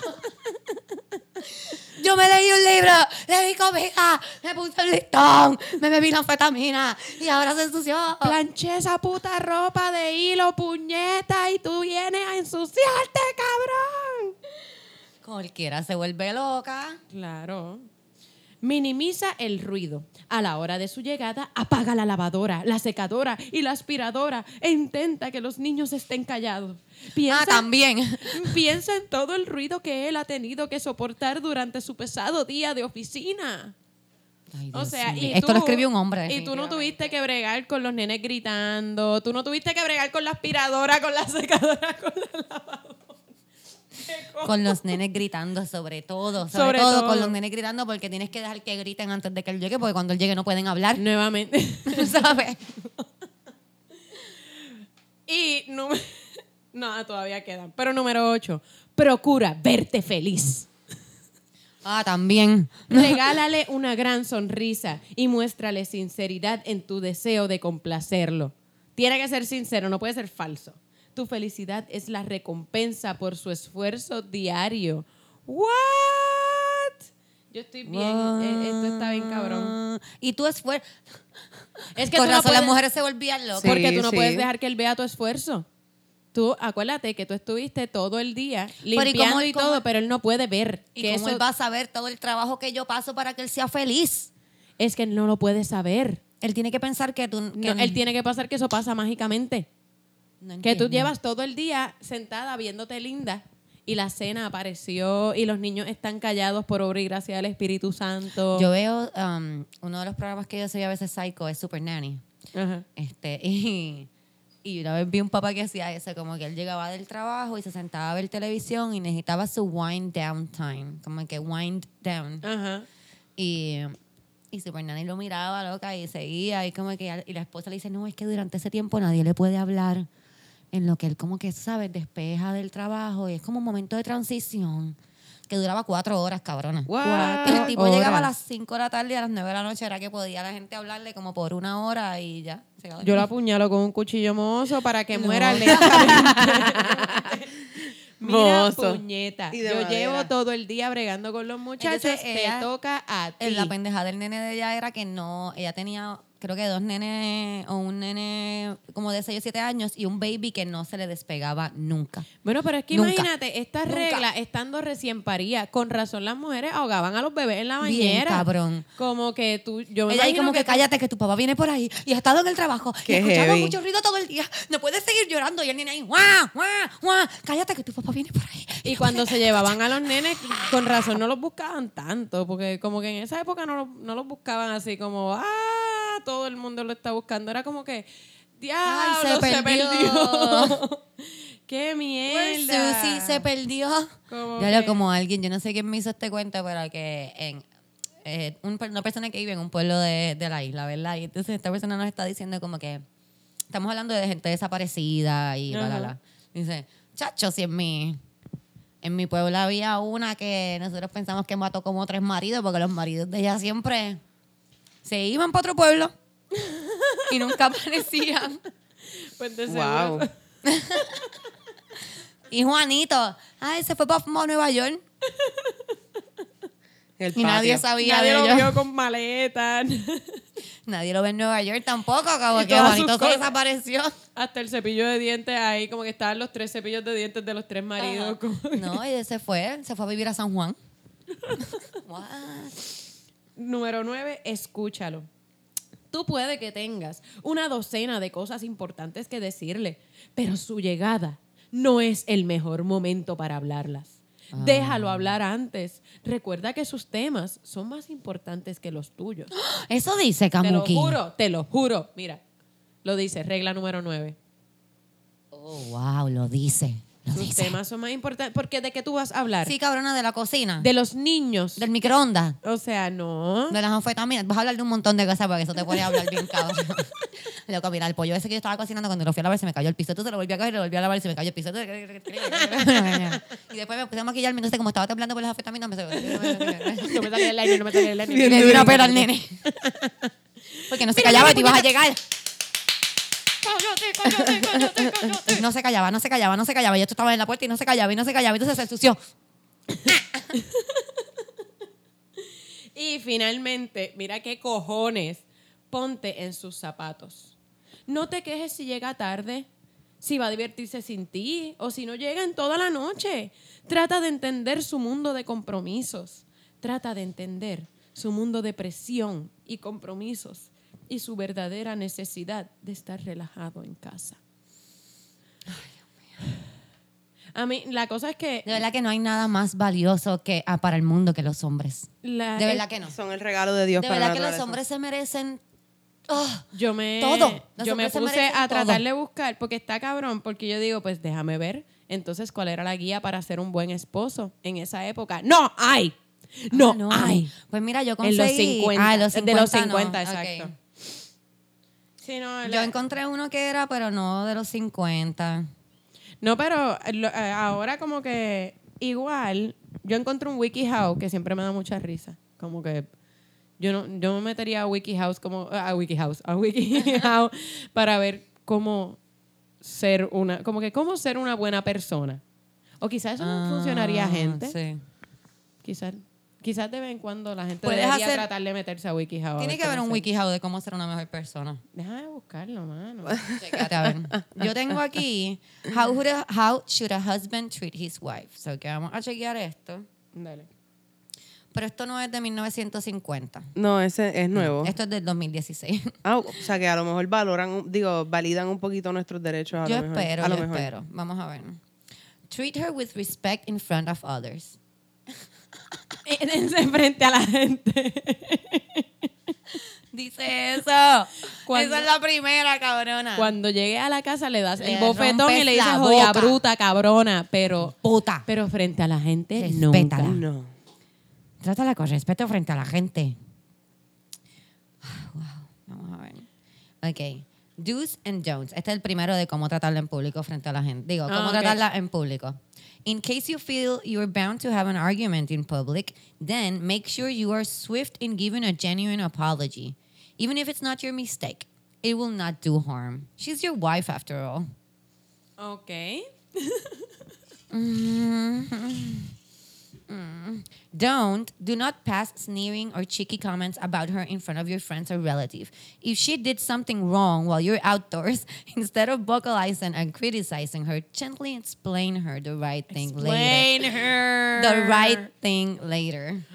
Yo me leí un libro, le di comida, me puse el listón, me bebí la anfetamina y ahora se ensució. planché esa puta ropa de hilo, puñeta, y tú vienes a ensuciarte, cabrón. Cualquiera se vuelve loca. Claro. Minimiza el ruido. A la hora de su llegada, apaga la lavadora, la secadora y la aspiradora e intenta que los niños estén callados. Piensa, Ah, también. piensa en todo el ruido que él ha tenido que soportar durante su pesado día de oficina. Ay, O sea, y Esto tú- lo escribió un hombre. Y tú no tuviste que bregar con los nenes gritando, tú no tuviste que bregar con la aspiradora, con la secadora, con la lavadora. Con los nenes gritando, sobre todo. Sobre, Sobre todo, todo. con los nenes gritando, porque tienes que dejar que griten antes de que él llegue, porque cuando él llegue no pueden hablar. Nuevamente. ¿Sabes? Y número... No, todavía quedan. Pero número 8. Procura verte feliz. Ah, también. Regálale una gran sonrisa y muéstrale sinceridad en tu deseo de complacerlo. Tiene que ser sincero, no puede ser falso. Tu felicidad es la recompensa por su esfuerzo diario. ¿What? Yo estoy bien. eh, Esto está bien cabrón. Y tú esfuerzo. Es que Con tú no razón las puedes- mujeres se volvían locas. Sí. Porque tú no sí. puedes dejar que él vea tu esfuerzo. Tú, acuérdate que tú estuviste todo el día ¿y limpiando cómo- y, cómo- todo, pero él no puede ver. ¿Y que cómo eso él va a saber todo el trabajo que yo paso para que él sea feliz? Es que él no lo puede saber. Él tiene que pensar que tú... que No, él tiene que pasar que eso pasa mágicamente. No Que tú llevas todo el día sentada viéndote linda y la cena apareció y los niños están callados por obra y gracia del Espíritu Santo. Yo veo um, uno de los programas que yo soy a veces psycho es Super Nanny. Ajá. Este, y, y una vez vi un papá que hacía eso, como que él llegaba del trabajo y se sentaba a ver televisión y necesitaba su wind down time, como que wind down. Ajá. Y, y Super Nanny lo miraba, loca, y seguía, y como que, y la esposa le dice, no, es que durante ese tiempo nadie le puede hablar, en lo que él como que, ¿sabes? Despeja del trabajo, y es como un momento de transición, que duraba cuatro horas, cabrona. What? El tipo Horas. llegaba a las 5 de la tarde y a las 9 de la noche era que podía la gente hablarle como por una hora y ya. se Yo dormido. apuñalo con un cuchillo mozo para que No. muera lentamente. Mira, Mozo. puñeta. Yo madera. llevo todo el día bregando con los muchachos. Entonces, te toca a ti. La pendeja del nene de ella era que no, ella tenía creo que dos nenes o un nene como de 6 o 7 años y un baby que no se le despegaba nunca. Bueno, pero es que Nunca. imagínate, estas reglas estando recién paría, con razón las mujeres ahogaban a los bebés en la Bien bañera. cabrón. Como que tú, yo me Ella ahí como que, cállate que tu papá viene por ahí y ha estado en el trabajo y Qué ha escuchado heavy. mucho ruido todo el día. No puedes seguir llorando y el nene ahí, guau, guau, guau. Cállate que tu papá viene por ahí Y cuando se llevaban a los nenes, con razón no los buscaban tanto, porque como que en esa época no, lo- no los buscaban así como, ah, todo el mundo lo está buscando. Era como que, diablo, se se perdió". perdió. ¡Qué Where's mierda! Se perdió. Como Ya lo como alguien, yo no sé quién me hizo este cuento, pero que en eh, un una persona que vive en un pueblo de, de la isla, ¿verdad? Y entonces esta persona nos está diciendo como que estamos hablando de gente desaparecida y bla, bla, bla. Dice, chacho, si en mi, en mi pueblo había una que nosotros pensamos que mató como tres maridos, porque los maridos de ella siempre se iban para otro pueblo y nunca aparecían. Pues de Wow. Y Juanito, ay, se fue para Nueva York. El Y nadie sabía Nadie de lo ellos. vio con maletas. Nadie lo ve en Nueva York tampoco, como que todas Juanito sus se cosas. desapareció. Hasta el cepillo de dientes ahí, como que estaban los tres cepillos de dientes de los tres maridos. como que- No, y se fue, se fue a vivir a San Juan. What? Número 9, escúchalo. Tú puede que tengas una docena de cosas importantes que decirle, pero su llegada no es el mejor momento para hablarlas. Déjalo hablar antes. Recuerda que sus temas son más importantes que los tuyos. Eso dice Te lo Kamuki. juro, te lo juro. Mira, lo dice, regla número 9. Oh, wow, lo dice. Lo Sus dice. temas son más importantes. Porque ¿de qué tú vas a hablar? Sí, cabrona, de la cocina. De los niños. del microondas. O sea, no. De las anfetaminas. Vas a hablar de un montón de cosas porque eso te puede hablar bien, cabrón. Loco, mira, el pollo ese que yo estaba cocinando cuando lo fui a lavar se me cayó el piso. Entonces lo volví a coger y lo volví a lavar y se me cayó el piso. y después me puse a maquillarme. Entonces, como estaba temblando por las anfetaminas, me No me salía el aire, no me salía el aire. Y le di una pera al nene. Porque no se callaba y te ibas a llegar. No se callaba, no se callaba, no se callaba. Yo estaba en la puerta y no se callaba y no se callaba. Entonces se ensució. Y finalmente, mira qué cojones, ponte en sus zapatos. No te quejes si llega tarde, si va a divertirse sin ti o si no llega en toda la noche. Trata de entender su mundo de compromisos. Trata de entender su mundo de presión y compromisos y su verdadera necesidad de estar relajado en casa. A mí, la cosa es que... De verdad que no hay nada más valioso que ah, para el mundo que los hombres. la- De verdad que no. Son el regalo de Dios De para verdad la que los hombres se merecen. ah, Yo me, Todo. Los yo me puse a tratar todo. de buscar, porque está cabrón, porque yo digo, pues déjame ver, entonces, ¿cuál era la guía para ser un buen esposo en esa época? ¡No hay! No, ah, hay. Pues mira, yo En conseguí. los 50. Ah, en los 50. de los no. 50, Ok. exacto. Sí, no, Yo encontré uno que era, pero no de los 50. no, pero lo- eh, ahora como que igual, yo encontré un WikiHow que siempre me da mucha risa. Como que yo no, yo me metería a WikiHow como a WikiHow, a WikiHow para ver cómo ser una, como que cómo ser una buena persona. O quizás eso no funcionaría, Ah, gente. Sí. Quizás, quizás de vez en cuando la gente Puedes debería hacer- tratar de meterse a WikiHow. a Tiene ver que haber cómo un. WikiHow de cómo ser una mejor persona. Déjame buscarlo, mano. Chécate, a ver. Yo tengo aquí, how should, a, how should a husband treat his wife? So que vamos a chequear esto. Dale. Pero esto no es de 1950. No, ese es nuevo. Esto es del 2016. Ah, o sea que a lo mejor valoran, un- digo, validan un poquito nuestros derechos. A Yo lo mejor. espero, a lo yo mejor. espero. Vamos a ver. Treat her with respect in front of others. Frente a la gente. Dice eso. Cuando- Esa es la primera, cabrona. Cuando llegue a la casa le das Le el bofetón y le dices boca. bruta, cabrona, pero Puta. pero frente a la gente Respétala. nunca. No. Trátala con respeto frente a la gente. Ah, Wow. Vamos a ver. Ok. Do's and don'ts. Este es el primero de cómo tratarla en público frente a la gente. Digo, cómo Ah, tratarla en público. In case you feel you're bound to have an argument in public, then make sure you are swift in giving a genuine apology. Even if it's not your mistake, it will not do harm. She's your wife after all. Ok. Mm-hmm. Don't, do not pass sneering or cheeky comments about her in front of your friends or relative. If she did something wrong while you're outdoors, instead of vocalizing and criticizing her, gently explain her the right thing later. Explain her. The right thing later.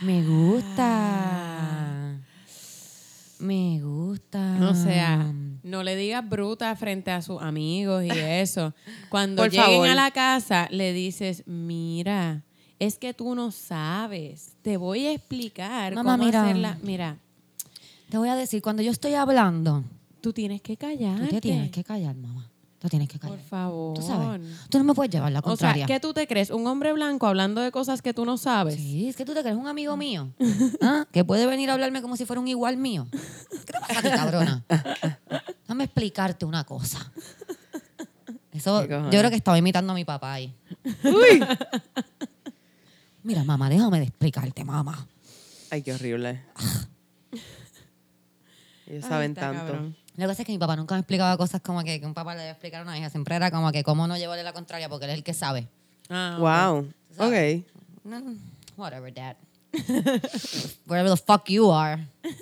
Me gusta. Me gusta. O sea, no le digas bruta frente a sus amigos y eso. Cuando Por lleguen favor. a la casa, le dices, mira, es que tú no sabes. Te voy a explicar Mamá, cómo mira. hacerla. Mira, Te voy a decir, cuando yo estoy hablando, tú tienes que callarte. tú te tienes que callar, mamá. Tú tienes que callar. Por favor. Tú sabes. Tú no me puedes llevar la O sea, contraria. ¿qué tú te crees? ¿Un hombre blanco hablando de cosas que tú no sabes? Sí, es que tú te crees un amigo mío. ¿Ah? Que puede venir a hablarme como si fuera un igual mío. ¿Qué te pasa a ti, cabrona? Déjame explicarte una cosa. Eso, ¿Qué yo creo que estaba imitando a mi papá ahí. Uy. Mira, mamá, déjame de explicarte, mamá. Ay, qué horrible. Ellos Ay, saben tanto. cabrón. Lo que pasa es que mi papá nunca me explicaba cosas como que, que un papá le a explicar a una hija. Siempre era como que cómo no llevarle la contraria porque él es el que sabe. Ah. Wow. sabes. Ok. No, whatever, dad. Whatever the fuck you are.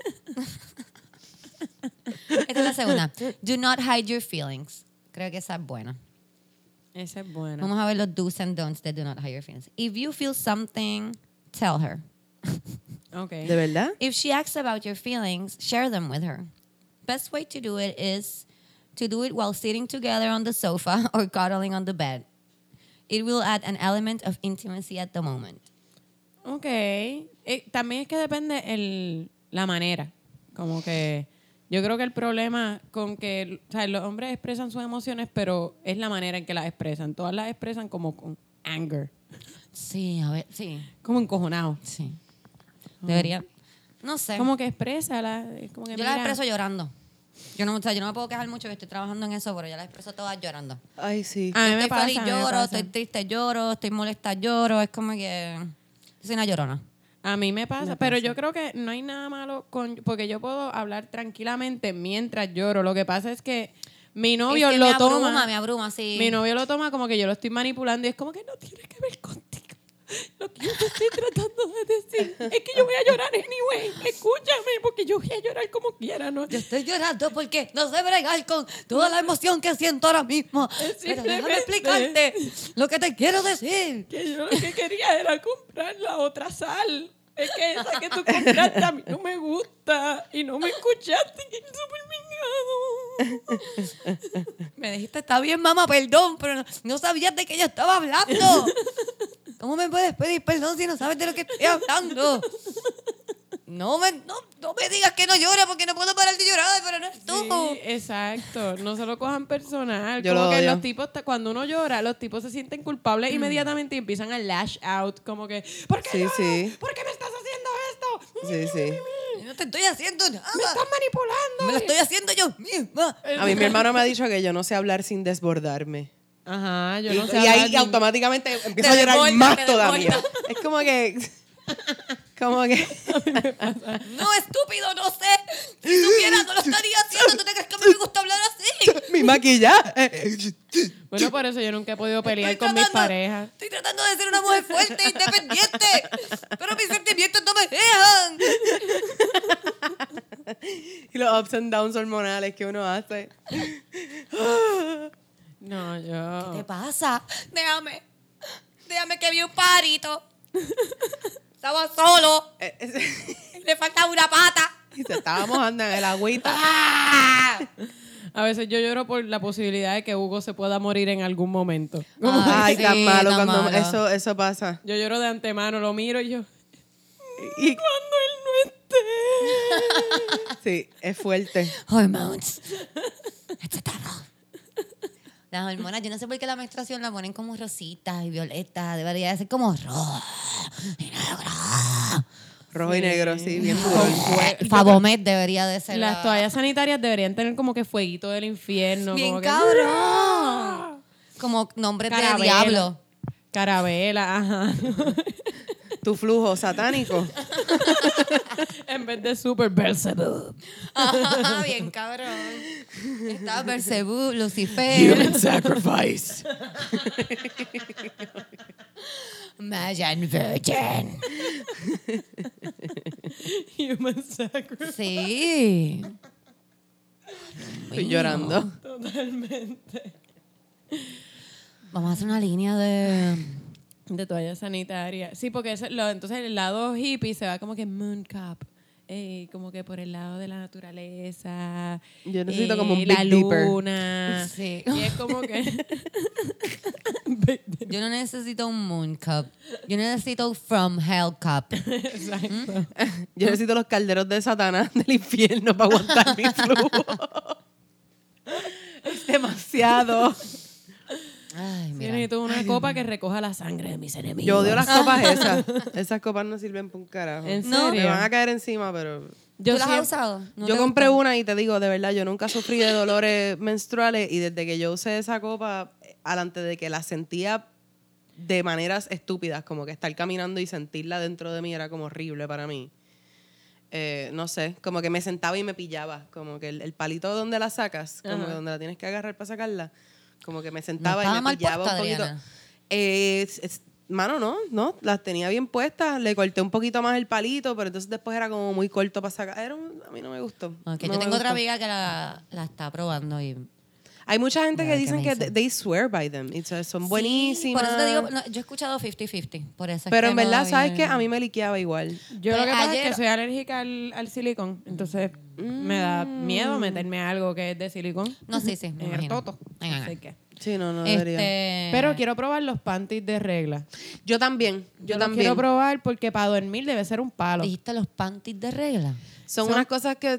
Esta es la segunda. Do not hide your feelings. Creo que esa es buena. Ese es bueno. Vamos a ver los do's and don'ts de do not hide your feelings. If you feel something, tell her. Ok. ¿De verdad? If she asks about your feelings, share them with her. Best way to do it is to do it while sitting together on the sofa or cuddling on the bed. It will add an element of intimacy at the moment. Ok. Eh, también es que depende el, la manera. Como que yo creo que el problema con que o sea, los hombres expresan sus emociones, pero es la manera en que las expresan. Todas las expresan como con anger, Sí, a ver, sí, como encojonado. sí. Debería, no sé. Como que expresa la, como que yo mira, expreso llorando. Yo no, o sea, yo no me puedo quejar mucho que estoy trabajando en eso, pero yo las expreso todas llorando. Ay, sí. A mí me estoy pasa, feliz, a mí me lloro, pasa. estoy triste, lloro, estoy molesta, lloro. Es como que yo soy una llorona. A mí me pasa, Me pero pasa. yo creo que no hay nada malo con porque yo puedo hablar tranquilamente mientras lloro. Lo que pasa es que mi novio es que lo me abruma, toma. me abruma, sí. Mi novio lo toma como que yo lo estoy manipulando y es como que no tiene que ver contigo. Lo que yo te estoy tratando de decir es que yo voy a llorar anyway. Escúchame, porque yo voy a llorar como quiera, ¿no? Yo estoy llorando porque no sé bregar con toda la emoción que siento ahora mismo. Pero déjame explicarte lo que te quiero decir. Que yo lo que quería era comprar la otra sal. Es que esa que tú compraste a mí no me gusta y no me escuchaste. y es súper vingado. Me dijiste, está bien, mamá, perdón, pero no, no sabías de qué yo estaba hablando. ¿Cómo me puedes pedir perdón si no sabes de lo que estoy hablando? No me, no, no me digas que no llora porque no puedo parar de llorar, pero no es tú. Sí, exacto. No se lo cojan personal. Yo como lo que odio. los tipos, cuando uno llora, los tipos se sienten culpables inmediatamente y empiezan a lash out. Como que, ¿por qué Sí, lloras? sí. ¿Por qué me estás haciendo esto? Sí, sí. No te estoy haciendo nada. Me estás manipulando. Me lo estoy haciendo yo misma. A mí mi hermano me ha dicho que yo no sé hablar sin desbordarme. Ajá, yo Y, no sé. y ahí automáticamente empiezo Te a llorar desborda, más todavía. Es como que... Como que... No, estúpido, no sé. Si supiera, no lo estaría haciendo. ¿Tú te crees que me gusta hablar así? mi maquillaje. Bueno, por eso yo nunca he podido pelear Estoy con mis tratando- parejas. Estoy tratando de ser una mujer fuerte e independiente. Pero mis sentimientos no me dejan. Y los ups and downs hormonales que uno hace. No, ¿Qué yo. te pasa? Déjame. Déjame que vi un pajarito. Estaba solo. Le faltaba una pata. Y se estaba mojando en el agüita. ¡Ah! A veces yo lloro por la posibilidad de que Hugo se pueda morir en algún momento. Ay, sí, tan malo tan cuando malo. Eso, eso pasa. Yo lloro de antemano, lo miro y yo. Y, Cuando él no esté. sí, es fuerte. Hormones. Excitado. Las hormonas, yo no sé por qué la menstruación la ponen como rositas y violetas. Debería de ser como rojo y negro. Rojo y negro, sí, bien fue- Fabomet debería de ser. Las la- toallas sanitarias deberían tener como que fueguito del infierno. Bien como que- cabrón. Como nombres de diablo. Carabela, ajá. Tu flujo satánico. en vez de super Belzebub. Ajá, bien cabrón. Está Bersebú, Lucifer, sacrifice. Mayan Virgin. Human sacrifice. Sí. Estoy llorando. Totalmente. Vamos a hacer una línea de. De toallas sanitarias. Sí, porque lo- entonces el lado hippie se va como que moon cup. Eh, como que por el lado de la naturaleza. Yo necesito como un la Big luna. Sí. Y es como que. Yo no necesito un moon cup. Yo necesito from hell cup. Exacto. Yo necesito los calderos de Satanás del infierno para aguantar mi flujo. es demasiado. Ay, mira. necesito una copa que recoja la sangre de mis enemigos. Yo odio las copas esas. Esas copas no sirven para un carajo. ¿En No. Me serio? van a caer encima, pero... Yo ¿Tú las has usado? ¿No yo compré una y te digo, de verdad, yo nunca sufrí de dolores menstruales y desde que yo usé esa copa, alante de que la sentía de maneras estúpidas, como que estar caminando y sentirla dentro de mí era como horrible para mí. Eh, no sé, como que me sentaba y me pillaba, como que el, el palito donde la sacas, como Ajá. que donde la tienes que agarrar para sacarla, como que me sentaba y me pillaba puesta, un poquito. Adriana. Eh, es- es- mano, no, no, las tenía bien puestas, le corté un poquito más el palito, pero entonces después era como muy corto para sacar. Era un- a mí no me gustó. Ok, No yo me tengo otra amiga que la, la está probando y... Hay mucha gente que dicen que they swear by them. so- son Sí, buenísimas. por eso te digo, no, yo he escuchado 50-50. Por eso es pero que en verdad, no ¿sabes qué? A mí me liqueaba igual. Yo lo que pasa es que soy alérgica al, al silicón. Entonces me da miedo meterme algo que es de silicón. No, sí, sí, me En el toto. Venga, Así que- Sí, no, no debería. Este... Pero quiero probar los panties de regla. Yo también, yo, Yo también. quiero probar porque para dormir debe ser un palo. Dijiste los panties de regla. Son, Son- unas cosas que...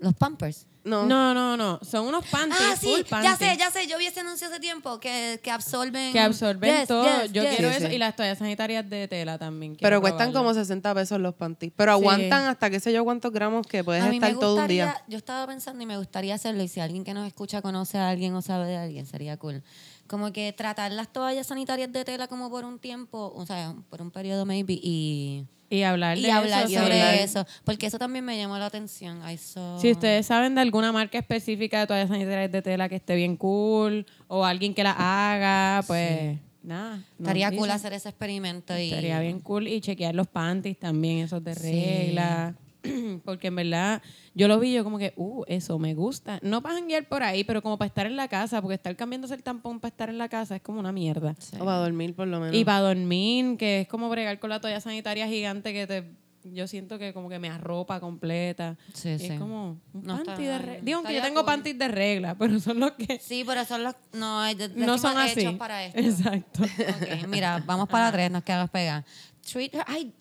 Los pampers. No. No, no, no. Son unos panties. Ah, sí, full ya panties, sé, ya sé. Yo vi ese anuncio hace tiempo que, que absorben... Que absorben Yes, todo. yes, Yo yes. quiero Sí, eso. sí. Y las toallas sanitarias de tela también. quiero Pero cuestan probarlas. como 60 pesos los panties. Pero Sí. aguantan hasta qué sé yo cuántos gramos que puedes A mí me estar todo un gustaría, día. yo estaba pensando y me gustaría hacerlo y si alguien que nos escucha conoce a alguien o sabe de alguien, sería cool. Como que tratar las toallas sanitarias de tela como por un tiempo, o sea, por un periodo maybe y, Y hablar y de hablar eso. sobre hablar- eso, porque eso también me llamó la atención. Saw- Si ustedes saben de alguna marca específica de toallas sanitarias de tela que esté bien cool o alguien que la haga, pues nada. estaría cool dicen. hacer ese experimento y Estaría bien cool y chequear los panties también, esos de Sí. regla. Porque en verdad, yo lo vi yo como que, uh, eso me gusta. No para janguear por ahí, pero como para estar en la casa, porque estar cambiándose el tampón para estar en la casa es como una mierda. Sí. O para dormir por lo menos. Y para dormir, que es como bregar con la toalla sanitaria gigante que te yo siento que como que me arropa completa. Sí, Y sí. Es como un No panty de regla. Digo, aunque yo tengo cool. panties de regla, pero son los que Sí, pero son los no, no son así. hechos para esto. Exacto. Ok, mira, vamos para la tres, nos quedamos pegadas. Treat her, ay,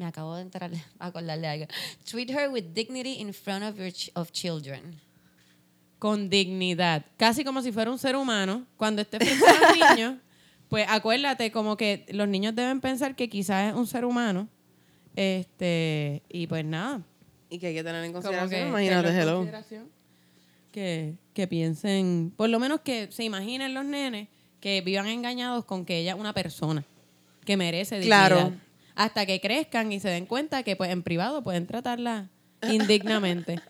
me acabo de enterar, acordarle algo. Treat her with dignity in front of your ch- of children. con dignidad, casi como si fuera un ser humano, cuando esté frente a los niños, pues acuérdate como que los niños deben pensar que quizás es un ser humano, este, y pues nada, Y que hay que tener en consideración. que Imagínate, en hello. consideración, que, que piensen, por lo menos que se imaginen los nenes que vivan engañados con que ella es una persona que merece dignidad. Claro. Hasta que crezcan y se den cuenta que pues en privado pueden tratarla indignamente.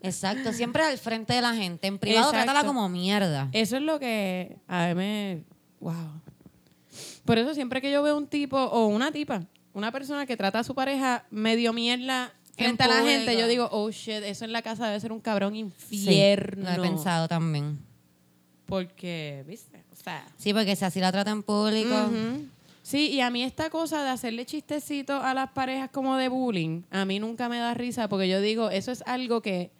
Exacto, siempre al frente de la gente. En privado Exacto. trátala como mierda. Eso es lo que a mí me... Wow. Por eso siempre que yo veo un tipo o una tipa, una persona que trata a su pareja medio mierda frente a la gente, yo digo, oh shit, eso en la casa debe ser un cabrón Sí, infierno. lo he pensado también. Porque, ¿viste? O sea... Sí, porque si así la trata en público. Sí, y a mí esta cosa de hacerle chistecitos a las parejas como de bullying, a mí nunca me da risa porque yo digo, eso es algo que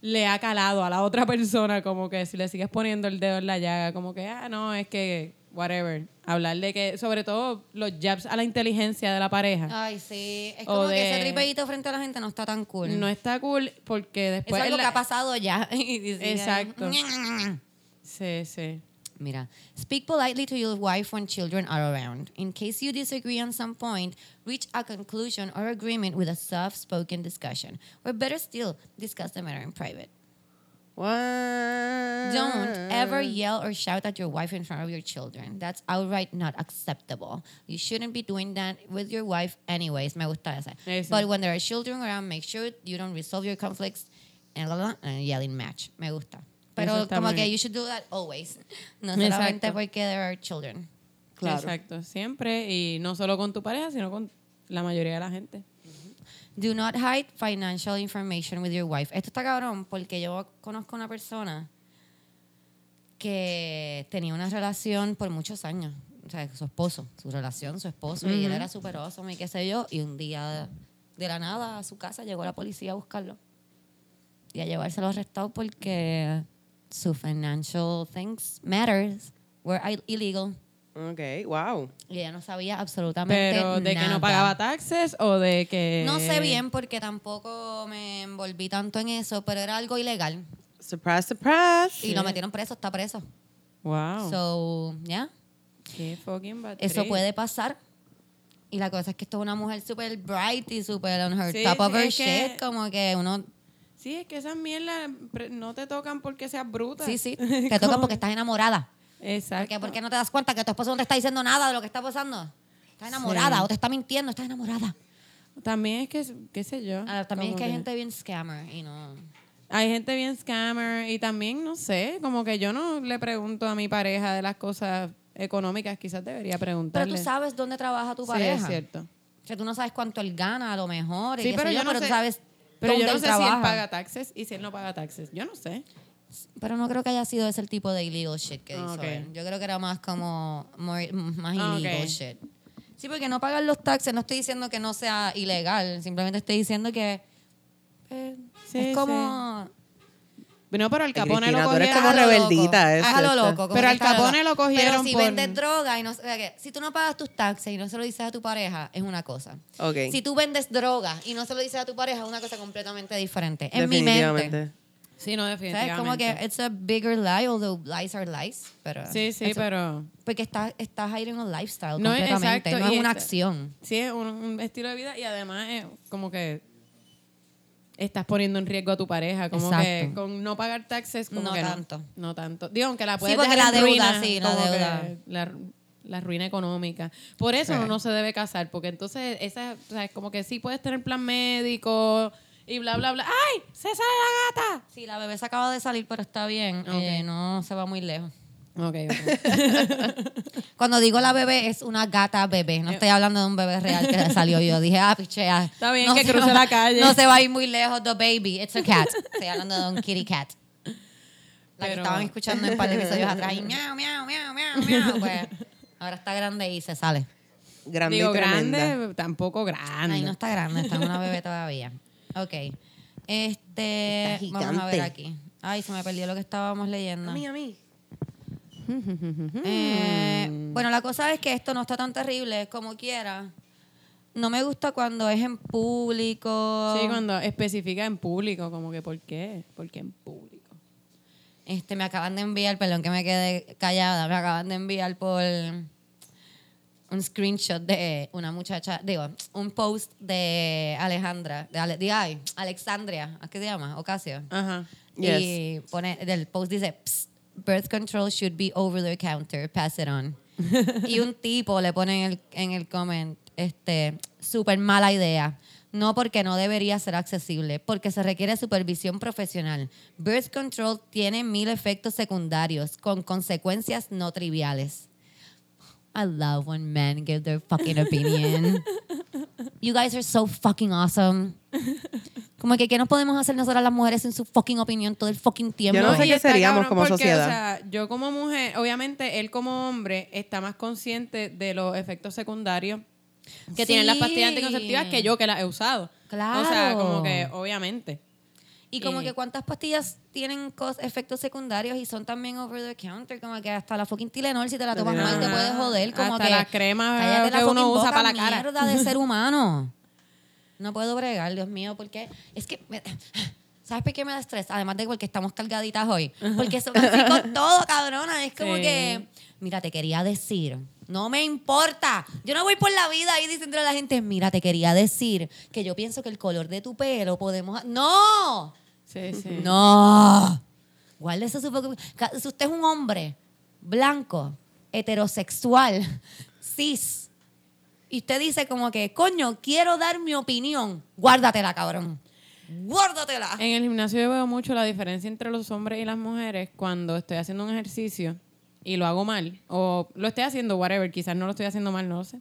le ha calado a la otra persona, como que si le sigues poniendo el dedo en la llaga, como que, ah, no, es que, whatever. Hablar de que, sobre todo, los jabs a la inteligencia de la pareja. Ay, sí. Es como de- que ese tripeíto frente a la gente no está tan cool. No está cool porque es después... algo en la- que ha pasado ya. Y dice, Exacto. Sí, sí. Mira, speak politely to your wife when children are around. In case you disagree on some point, reach a conclusion or agreement with a soft-spoken discussion. Or better still, discuss the matter in private. What? Don't ever yell or shout at your wife in front of your children. That's outright not acceptable. You shouldn't be doing that with your wife anyways. Me gusta esa. But when there are children around, make sure you don't resolve your conflicts and, and yelling match. Me gusta. Pero como que you should do that always. No Exacto. solamente porque there are children. Claro. Exacto. Siempre. Y no solo con tu pareja, sino con la mayoría de la gente. Do not hide financial information with your wife. Esto está cabrón porque yo conozco una persona que tenía una relación por muchos años. O sea, su esposo, su relación, su esposo, y él era súper awesome y qué sé yo. Y un día de la nada a su casa llegó la policía a buscarlo y a llevárselo arrestado porque su financial things matters were illegal Ok, wow. y ella no sabía absolutamente Pero de que no pagaba taxes o de que... No sé bien porque tampoco me envolví tanto en eso, pero era algo ilegal Surprise, surprise. y lo metieron preso, está preso. Wow. So, ya, Qué fucking bad eso puede pasar. Y la cosa es que esto es una mujer súper bright y súper on her Sí, top of her que- shit, como que uno Sí, es que esas mierdas no te tocan porque seas bruta. Sí, sí. Te toca porque estás enamorada. Exacto. ¿Por qué, ¿Por qué no te das cuenta que tu esposo no te está diciendo nada de lo que está pasando? Estás enamorada Sí. o te está mintiendo, estás enamorada. También es que, qué sé yo. Ah, también es que hay gente bien scammer y no... Hay gente bien scammer y también, no sé, como que yo no le pregunto a mi pareja de las cosas económicas, quizás debería Pero preguntarle. tú sabes dónde trabaja tu Sí, pareja. es cierto. O sea, tú no sabes cuánto él gana a lo mejor. Sí, pero yo no pero sé. tú sabes Pero yo no sé si él paga taxes y si él no paga taxes. Yo no sé. Pero no creo que haya sido ese el tipo de illegal shit que hizo él. Yo creo que era más como more- más illegal shit. Sí, porque no pagar los taxes, no estoy diciendo que no sea ilegal, simplemente estoy diciendo que eh, Sí, es como No, pero al Capone Cristina, lo tú eres cogieron. como a lo rebeldita, loco. eso, a lo loco. Pero al está Capone lo cogieron Pero si por- vendes droga y no... o sea, que si tú no pagas tus taxes y no se lo dices a tu pareja, es una cosa. Ok. Si tú vendes droga y no se lo dices a tu pareja, es una cosa completamente diferente. En mi Definitivamente. mente. Sí, no, ¿Sabes? definitivamente. Como que it's a bigger lie, although lies are lies. Pero Sí, sí, pero... Porque estás estás hiding un lifestyle No es completamente, exacto, no es una esta- acción. Sí, es un, un estilo de vida y además es como que estás poniendo en riesgo a tu pareja. Como que con no pagar taxes, como No que tanto. No, no tanto. Digo, aunque la puedes porque dejar la en deuda, ruina, sí, la deuda. La, la ruina económica. Por eso Sí. no se debe casar, porque entonces esa, o sea, es como que sí puedes tener plan médico y bla, bla, bla. ¡Ay! ¡Se sale la gata! Sí, la bebé se acaba de salir, pero está bien. Eh, no se va muy lejos. Ok, ok. Cuando digo la bebé, es una gata bebé. No estoy hablando de un bebé real que le salió. Yo dije, ah, pichea. Está bien no que cruce va- la calle. No se va a ir muy lejos, the baby. It's a cat. Estoy hablando de un kitty cat. La que estaban escuchando en un par de episodios atrás. Y miau, miau, miau, miau, miau. Pues ahora está grande y se sale. Grande Digo, y grande, tampoco grande. Ay, no está grande, está una bebé todavía. Ok. Este, Está vamos a ver aquí. Ay, se me perdió lo que estábamos leyendo. A mí, a mí. Eh, bueno, la cosa es que esto no está tan terrible como quiera. No me gusta cuando es en público. Sí, cuando especifica en público, como que ¿por qué? ¿Por qué en público? Este, me acaban de enviar, perdón que me quedé callada, me acaban de enviar por un screenshot de una muchacha, digo, un post de Alejandra, de, Ale- de ay, Alexandria, ¿a qué se llama? Ocasio. Ajá. Y pone, del post dice, "Psst, birth control should be over the counter, pass it on. y un tipo le pone en el, en el comment, este, súper mala idea. No porque no debería ser accesible, porque se requiere supervisión profesional. Birth control tiene mil efectos secundarios con consecuencias no triviales. I love when men give their fucking opinion. You guys are so fucking awesome. Como que, ¿qué no podemos hacer nosotras las mujeres sin su fucking opinión todo el fucking tiempo? Yo no sé Y qué seríamos cabrón como porque, sociedad. O sea, yo como mujer, obviamente él como hombre está más consciente de los efectos secundarios que tienen las pastillas Sí. anticonceptivas que yo que las he usado. O sea, Claro. como que obviamente. Y como que cuántas pastillas tienen efectos secundarios y son también over the counter, como que hasta la fucking Tylenol si te la tomas mal te Ajá. puedes joder, como Hasta que las cremas que uno usa boca, para la cara. mierda de ser humano. No puedo bregar, Dios mío, porque es que me- ¿Sabes por qué me da estrés? Además de porque estamos cargaditas hoy. Porque son así con todo, cabrona. Es como Sí. que, mira, te quería decir, no me importa. Yo no voy por la vida ahí diciendo a la gente, mira, te quería decir que yo pienso que el color de tu pelo podemos... ¡No! Sí, sí. No. Guárdese su poco- Ca- Si usted es un hombre blanco, heterosexual, cis, y usted dice como que, coño, quiero dar mi opinión, guárdatela, cabrón. Guárdatela. En el gimnasio yo veo mucho la diferencia entre los hombres y las mujeres cuando estoy haciendo un ejercicio y lo hago mal, o lo estoy haciendo, whatever, quizás no lo estoy haciendo mal, no lo sé.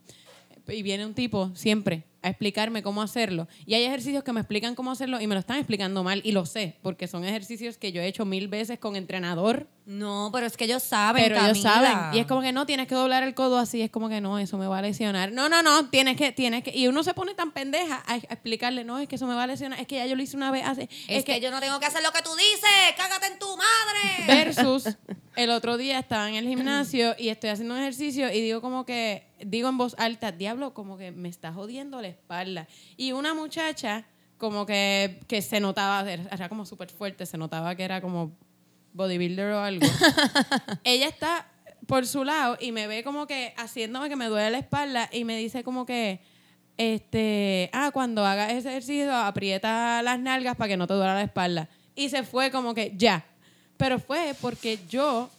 Y viene un tipo siempre a explicarme cómo hacerlo. Y hay ejercicios que me explican cómo hacerlo y me lo están explicando mal y lo sé, porque son ejercicios que yo he hecho mil veces con entrenador, No, pero es que ellos saben, pero ellos Camila. saben. Y es como que no, tienes que doblar el codo así, es como que no, eso me va a lesionar. No, no, no, tienes que, tienes que. Y uno se pone tan pendeja a, a explicarle, no, es que eso me va a lesionar, es que ya yo lo hice una vez hace. Es, que, yo no tengo que hacer lo que tú dices. Cágate en tu madre. Versus el otro día estaba en el gimnasio y estoy haciendo un ejercicio y digo como que, digo en voz alta, diablo, como que me está jodiendo la espalda. Y una muchacha como que, que se notaba, era como súper fuerte, se notaba que era como bodybuilder o algo. Ella está por su lado y me ve como que haciéndome que me duele la espalda y me dice como que, este, ah, cuando hagas ese ejercicio aprieta las nalgas para que no te duela la espalda. Y se fue como que ya. Pero fue porque yo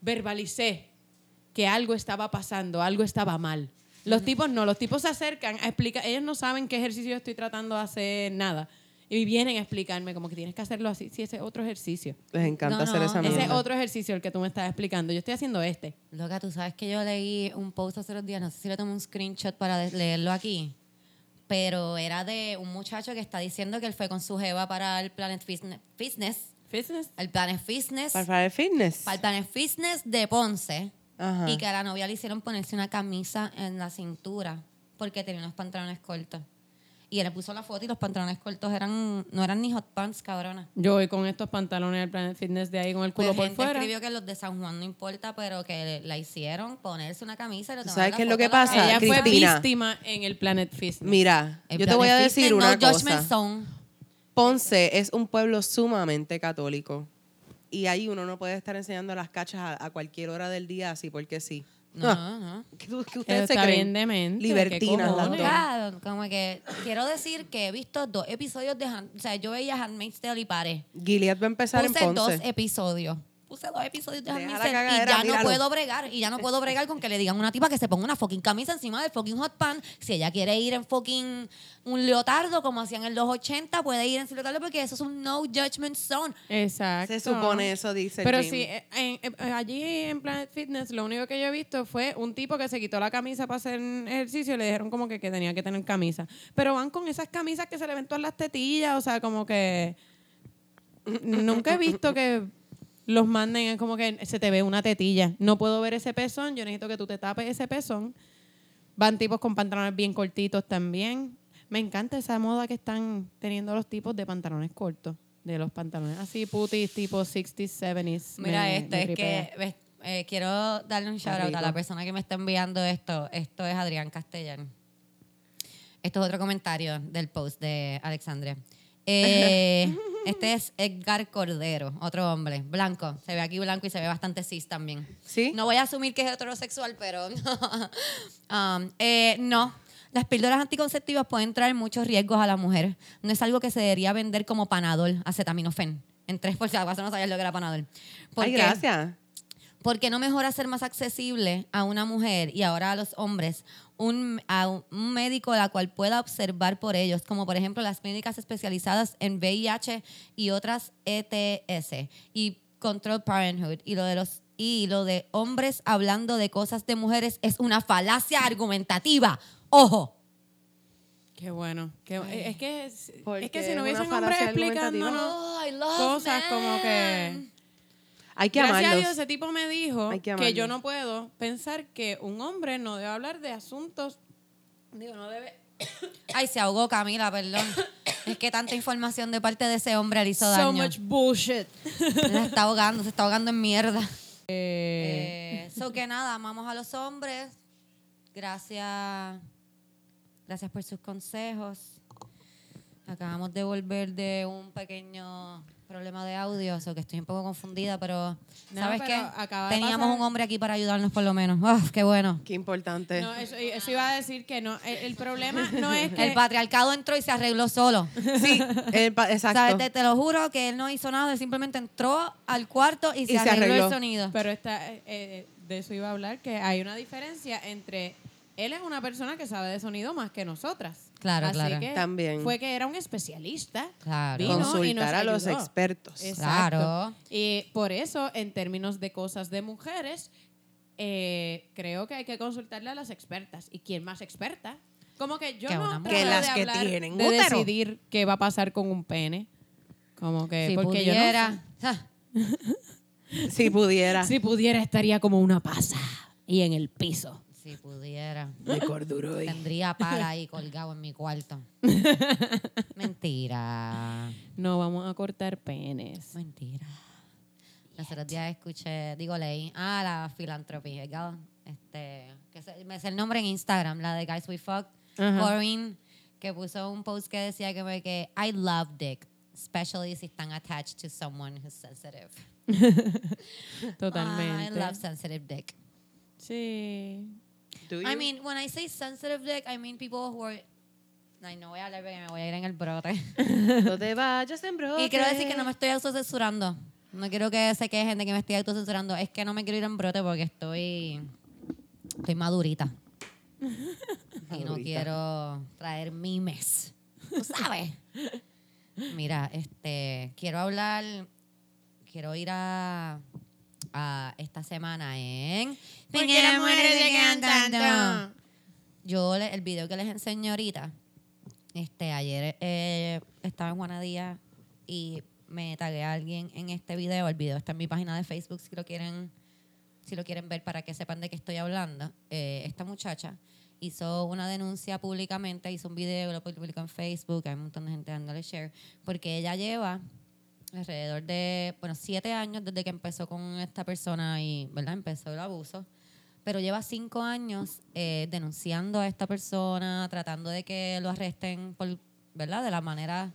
verbalicé que algo estaba pasando, algo estaba mal. Los tipos no, los tipos se acercan a explicar, ellos no saben qué ejercicio yo estoy tratando de hacer, nada. Y vienen a explicarme como que tienes que hacerlo así, sí, ese es otro ejercicio. Les encanta No, hacer no, esa ese Ese es mierda. otro ejercicio el que tú me estás explicando. Yo estoy haciendo este. Loca, tú sabes que yo leí un post hace unos días, no sé si le tomé un screenshot para leerlo aquí, pero era de un muchacho que está diciendo que él fue con su jeva para el Planet Fitness, Fitness el Planet Fitness, Para, el fitness. para el Planet Fitness de Ponce, Ajá. y que a la novia le hicieron ponerse una camisa en la cintura porque tenía unos pantalones cortos. Y él le puso la foto y los pantalones cortos eran no eran ni hot pants, cabrona. Yo voy con estos pantalones del Planet Fitness de ahí con el culo Pues por gente fuera. escribió que los de San Juan no importa, pero que la hicieron ponerse una camisa y le ¿Tú tomaron sabes qué es lo que pasa? Ella fue víctima en el Planet Fitness. Mira, El yo te voy a Planet decir Fitness, una no Judgment cosa. Zone. Ponce es un pueblo sumamente católico. Y ahí uno no puede estar enseñando las cachas a, a cualquier hora del día así porque sí. No, Ah, no, no. ¿Qué, qué ustedes se creen? bien demente. Libertinas ¿qué las dos. Claro, como que quiero decir que he visto dos episodios de Han- o sea, yo veía Handmaid's Tale y paré. Gilead va a empezar Puse en dos Ponce. episodios. Puse dos episodios de Deja y ya no míralo. puedo bregar. Y ya no puedo bregar con que le digan a una tipa que se ponga una fucking camisa encima del fucking hot pan. Si ella quiere ir en fucking un leotardo, como hacían en los 80, puede ir en su leotardo porque eso es un no judgment zone. Exacto. Se supone eso, dice Pero Jim. sí, eh, en- eh, allí en Planet Fitness lo único que yo he visto fue un tipo que se quitó la camisa para hacer ejercicio y le dijeron como que, que tenía que tener camisa. Pero van con esas camisas que se le ven todas las tetillas, o sea, como que nunca he visto que los manden, es como que se te ve una tetilla. No puedo ver ese pezón, yo necesito que tú te tapes ese pezón. Van tipos con pantalones bien cortitos también. Me encanta esa moda que están teniendo los tipos de pantalones cortos. De los pantalones así, putis, tipo 60s, 70s. Mira, Me- este me es que eh, quiero darle un shout out a la persona que me está enviando esto. Esto es Adrián Castellán. Esto es otro comentario del post de Alexandria. Eh, este es Edgar Cordero, otro hombre, blanco. Se ve aquí blanco y se ve bastante cis también. ¿Sí? No voy a asumir que es heterosexual, pero Um, eh, no. Las píldoras anticonceptivas pueden traer muchos riesgos a la mujer. No es algo que se debería vender como panadol, acetaminofén. En tres por si acaso no sabías lo que era panadol. ¿Por Ay, gracias. ¿Por qué no mejor hacer más accesible a una mujer y ahora a los hombres un, a un médico la cual pueda observar por ellos, como por ejemplo las clínicas especializadas en VIH y otras ETS y Control Parenthood y lo de los y lo de hombres hablando de cosas de mujeres es una falacia argumentativa. Ojo. Qué bueno. Qué- es que, es, que si no falacia hombres argumentativa. explicándonos Oh, love cosas men. como que... Hay que Gracias a amarlos. Dios, ese tipo me dijo que que, yo no puedo pensar que un hombre no debe hablar de asuntos. Digo, no debe. Ay, se ahogó Camila, perdón. Es que tanta información de parte de ese hombre le hizo So daño. much bullshit. Se está ahogando, se está ahogando en mierda. Eh, Eh, so que nada, amamos a los hombres. Gracias. Gracias por sus consejos. Acabamos de volver de un pequeño problema de audio, so que estoy un poco confundida, pero No, ¿sabes pero qué? Teníamos pasar- un hombre aquí para ayudarnos por lo menos. ¡Uf, qué bueno! Qué importante. no, eso, eso iba a decir que no. El, el problema no es que. El patriarcado entró y se arregló solo. Sí, el pa- exacto. ¿Sabes? Te, te lo juro que él no hizo nada, él simplemente entró al cuarto y se, Y se arregló, arregló. el sonido. Pero está, eh, eh, de eso iba a hablar, que hay una diferencia entre. Él es una persona que sabe de sonido más que nosotras. Claro, Así claro. que También. Fue que era un especialista. Claro. Vino y nos Consultar a los expertos. Exacto. Claro. Y por eso, en términos de cosas de mujeres, eh, creo que hay que consultarle a las expertas. ¿Y quién más experta Como que yo Que no trato Que las de que hablar tienen de útero. decidir qué va a pasar con un pene. Como que si porque pudiera. ah, Si pudiera. yo no, si pudiera estaría como una pasa y en el piso. Si pudiera. De corduroy. Tendría pala ahí colgado en mi cuarto. Mentira. No vamos a cortar penes. Mentira. Los otros días escuché, digo, leí, ah, la filantropía, ¿verdad? Este, que se- me sé el nombre en Instagram, la de Guys We Fuck, Ajá. Corinne, que puso un post que decía que, me- que I love dick, especially si están attached to someone who's sensitive. Totalmente. I love sensitive dick. Sí. Do I you? mean, when I say sensitive dick, I mean people who are... Ay, no voy a hablar porque me voy a ir en el brote. No te vayas en brote. Y quiero decir que no me estoy autocensurando. No quiero que se quejen de que me estoy autocensurando. Es que no me quiero ir en brote porque estoy. Estoy madurita. y no Madurita. quiero traer mimes. ¿Tú sabes? Mira, este. Quiero hablar. Quiero ir a. a esta semana en. ¿Por qué las mujeres se quedan tanto? Yo, le- el video que les enseño ahorita, este, ayer eh, estaba en Juanadía y me tagué a alguien en este video. El video está en mi página de Facebook si lo quieren, si lo quieren ver para que sepan de qué estoy hablando. Eh, esta muchacha hizo una denuncia públicamente, hizo un video, lo publicó en Facebook, hay un montón de gente dándole share, porque ella lleva alrededor de, bueno, siete años desde que empezó con esta persona y, ¿verdad? Empezó el abuso pero lleva cinco años eh, denunciando a esta persona, tratando de que lo arresten por, ¿verdad? De la manera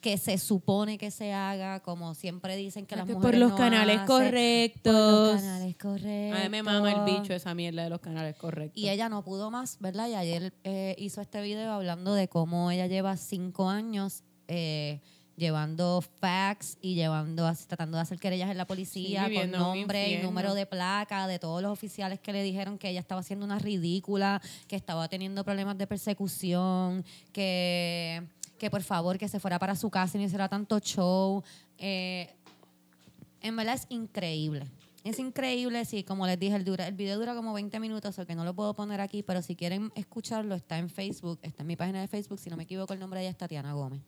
que se supone que se haga, como siempre dicen que las Por mujeres los no canales hacen, correctos. Por los canales correctos. A mí me mama el bicho esa mierda de los canales correctos. Y ella no pudo más, ¿verdad? Y ayer eh, hizo este video hablando de cómo ella lleva cinco años eh, llevando fax y llevando, tratando de hacer querellas en la policía con nombre y número de placa de todos los oficiales que le dijeron que ella estaba haciendo una ridícula, que estaba teniendo problemas de persecución, que, que por favor que se fuera para su casa y no hiciera tanto show. Eh, en verdad es increíble. Es increíble, sí, como les dije, el, dura, el video dura como 20 minutos, o que no lo puedo poner aquí, pero si quieren escucharlo, está en Facebook, está en mi página de Facebook, si no me equivoco, el nombre de ella es Tatiana Gómez.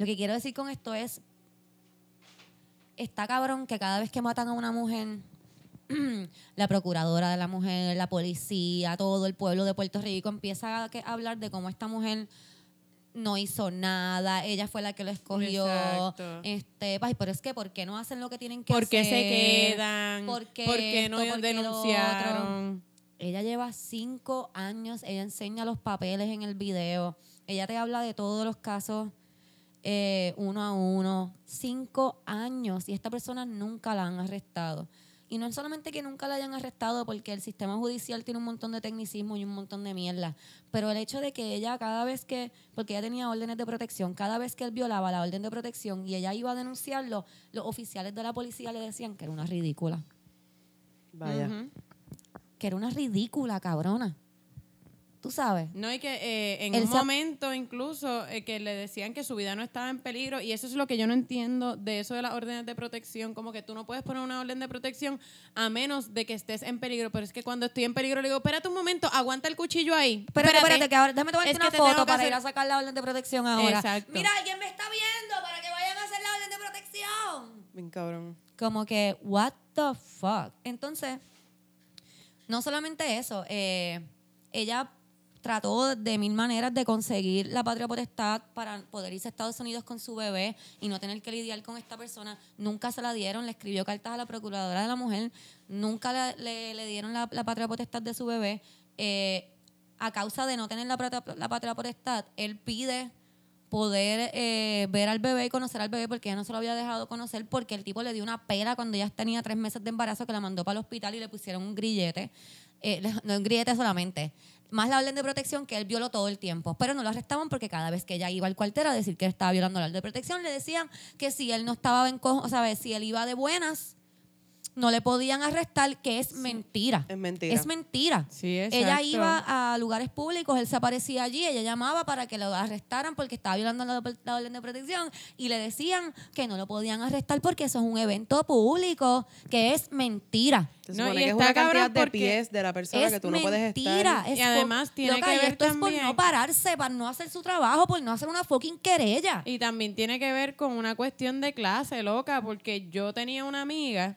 Lo que quiero decir con esto es, está cabrón que cada vez que matan a una mujer, la procuradora de la mujer, la policía, todo el pueblo de Puerto Rico empieza a, hablar de cómo esta mujer no hizo nada, ella fue la que lo escogió. Exacto. Este, ay, pero es que ¿por qué no hacen lo que tienen que ¿Por qué hacer? se quedan? ¿Por qué ¿Por qué no esto? ¿Por qué lo denunciaron? Ella lleva cinco años, ella enseña los papeles en el video, ella te habla de todos los casos eh, uno a uno. Cinco años y esta persona nunca la han arrestado. Y no es solamente que nunca la hayan arrestado porque el sistema judicial tiene un montón de tecnicismo y un montón de mierda, pero el hecho de que ella cada vez que, porque ella tenía órdenes de protección, cada vez que él violaba la orden de protección y ella iba a denunciarlo, los oficiales de la policía le decían que era una ridícula. Vaya. Que era una ridícula, cabrona. Tú sabes. No, y que eh, en Él un momento incluso eh, que le decían que su vida no estaba en peligro y eso es lo que yo no entiendo de eso de las órdenes de protección, como que tú no puedes poner una orden de protección a menos de que estés en peligro, pero es que cuando estoy en peligro le digo, espérate un momento, aguanta el cuchillo ahí. Espérate, espérate, que ahora, déjame tomarte Es que una foto que para hacer- ir a sacar la orden de protección ahora. Exacto. Mira, alguien me está viendo para que vayan a hacer la orden de protección. Bien cabrón. Como que, what the fuck. Entonces, no solamente eso, eh, ella trató de mil maneras de conseguir la patria potestad para poder irse a Estados Unidos con su bebé y no tener que lidiar con esta persona. Nunca se la dieron, le escribió cartas a la procuradora de la mujer, nunca le, le dieron la, patria potestad de su bebé. Eh, a causa de no tener la, la patria potestad, él pide poder eh, ver al bebé y conocer al bebé porque ella no se lo había dejado conocer porque el tipo le dio una pela cuando ella tenía tres meses de embarazo que la mandó para el hospital y le pusieron un grillete. Eh, no un grillete solamente. Más la orden de protección que él violó todo el tiempo. Pero no lo arrestaban porque cada vez que ella iba al cuartel a decir que estaba violando la orden de protección, le decían que si él no estaba en cojo, o sea, si él iba de buenas, no le podían arrestar, que es mentira. es mentira. Es mentira. Sí, Ella iba a lugares públicos, él se aparecía allí, ella llamaba para que lo arrestaran porque estaba violando la, la orden de protección y le decían que no lo podían arrestar porque eso es un evento público, que es mentira. Se No, y que es una cantidad de pies de la persona es que tú no puedes mentira. estar. es Y además por- tiene Loca, que y ver esto es por no pararse, para no hacer su trabajo, por no hacer una fucking querella. Y también tiene que ver con una cuestión de clase, loca, porque yo tenía una amiga,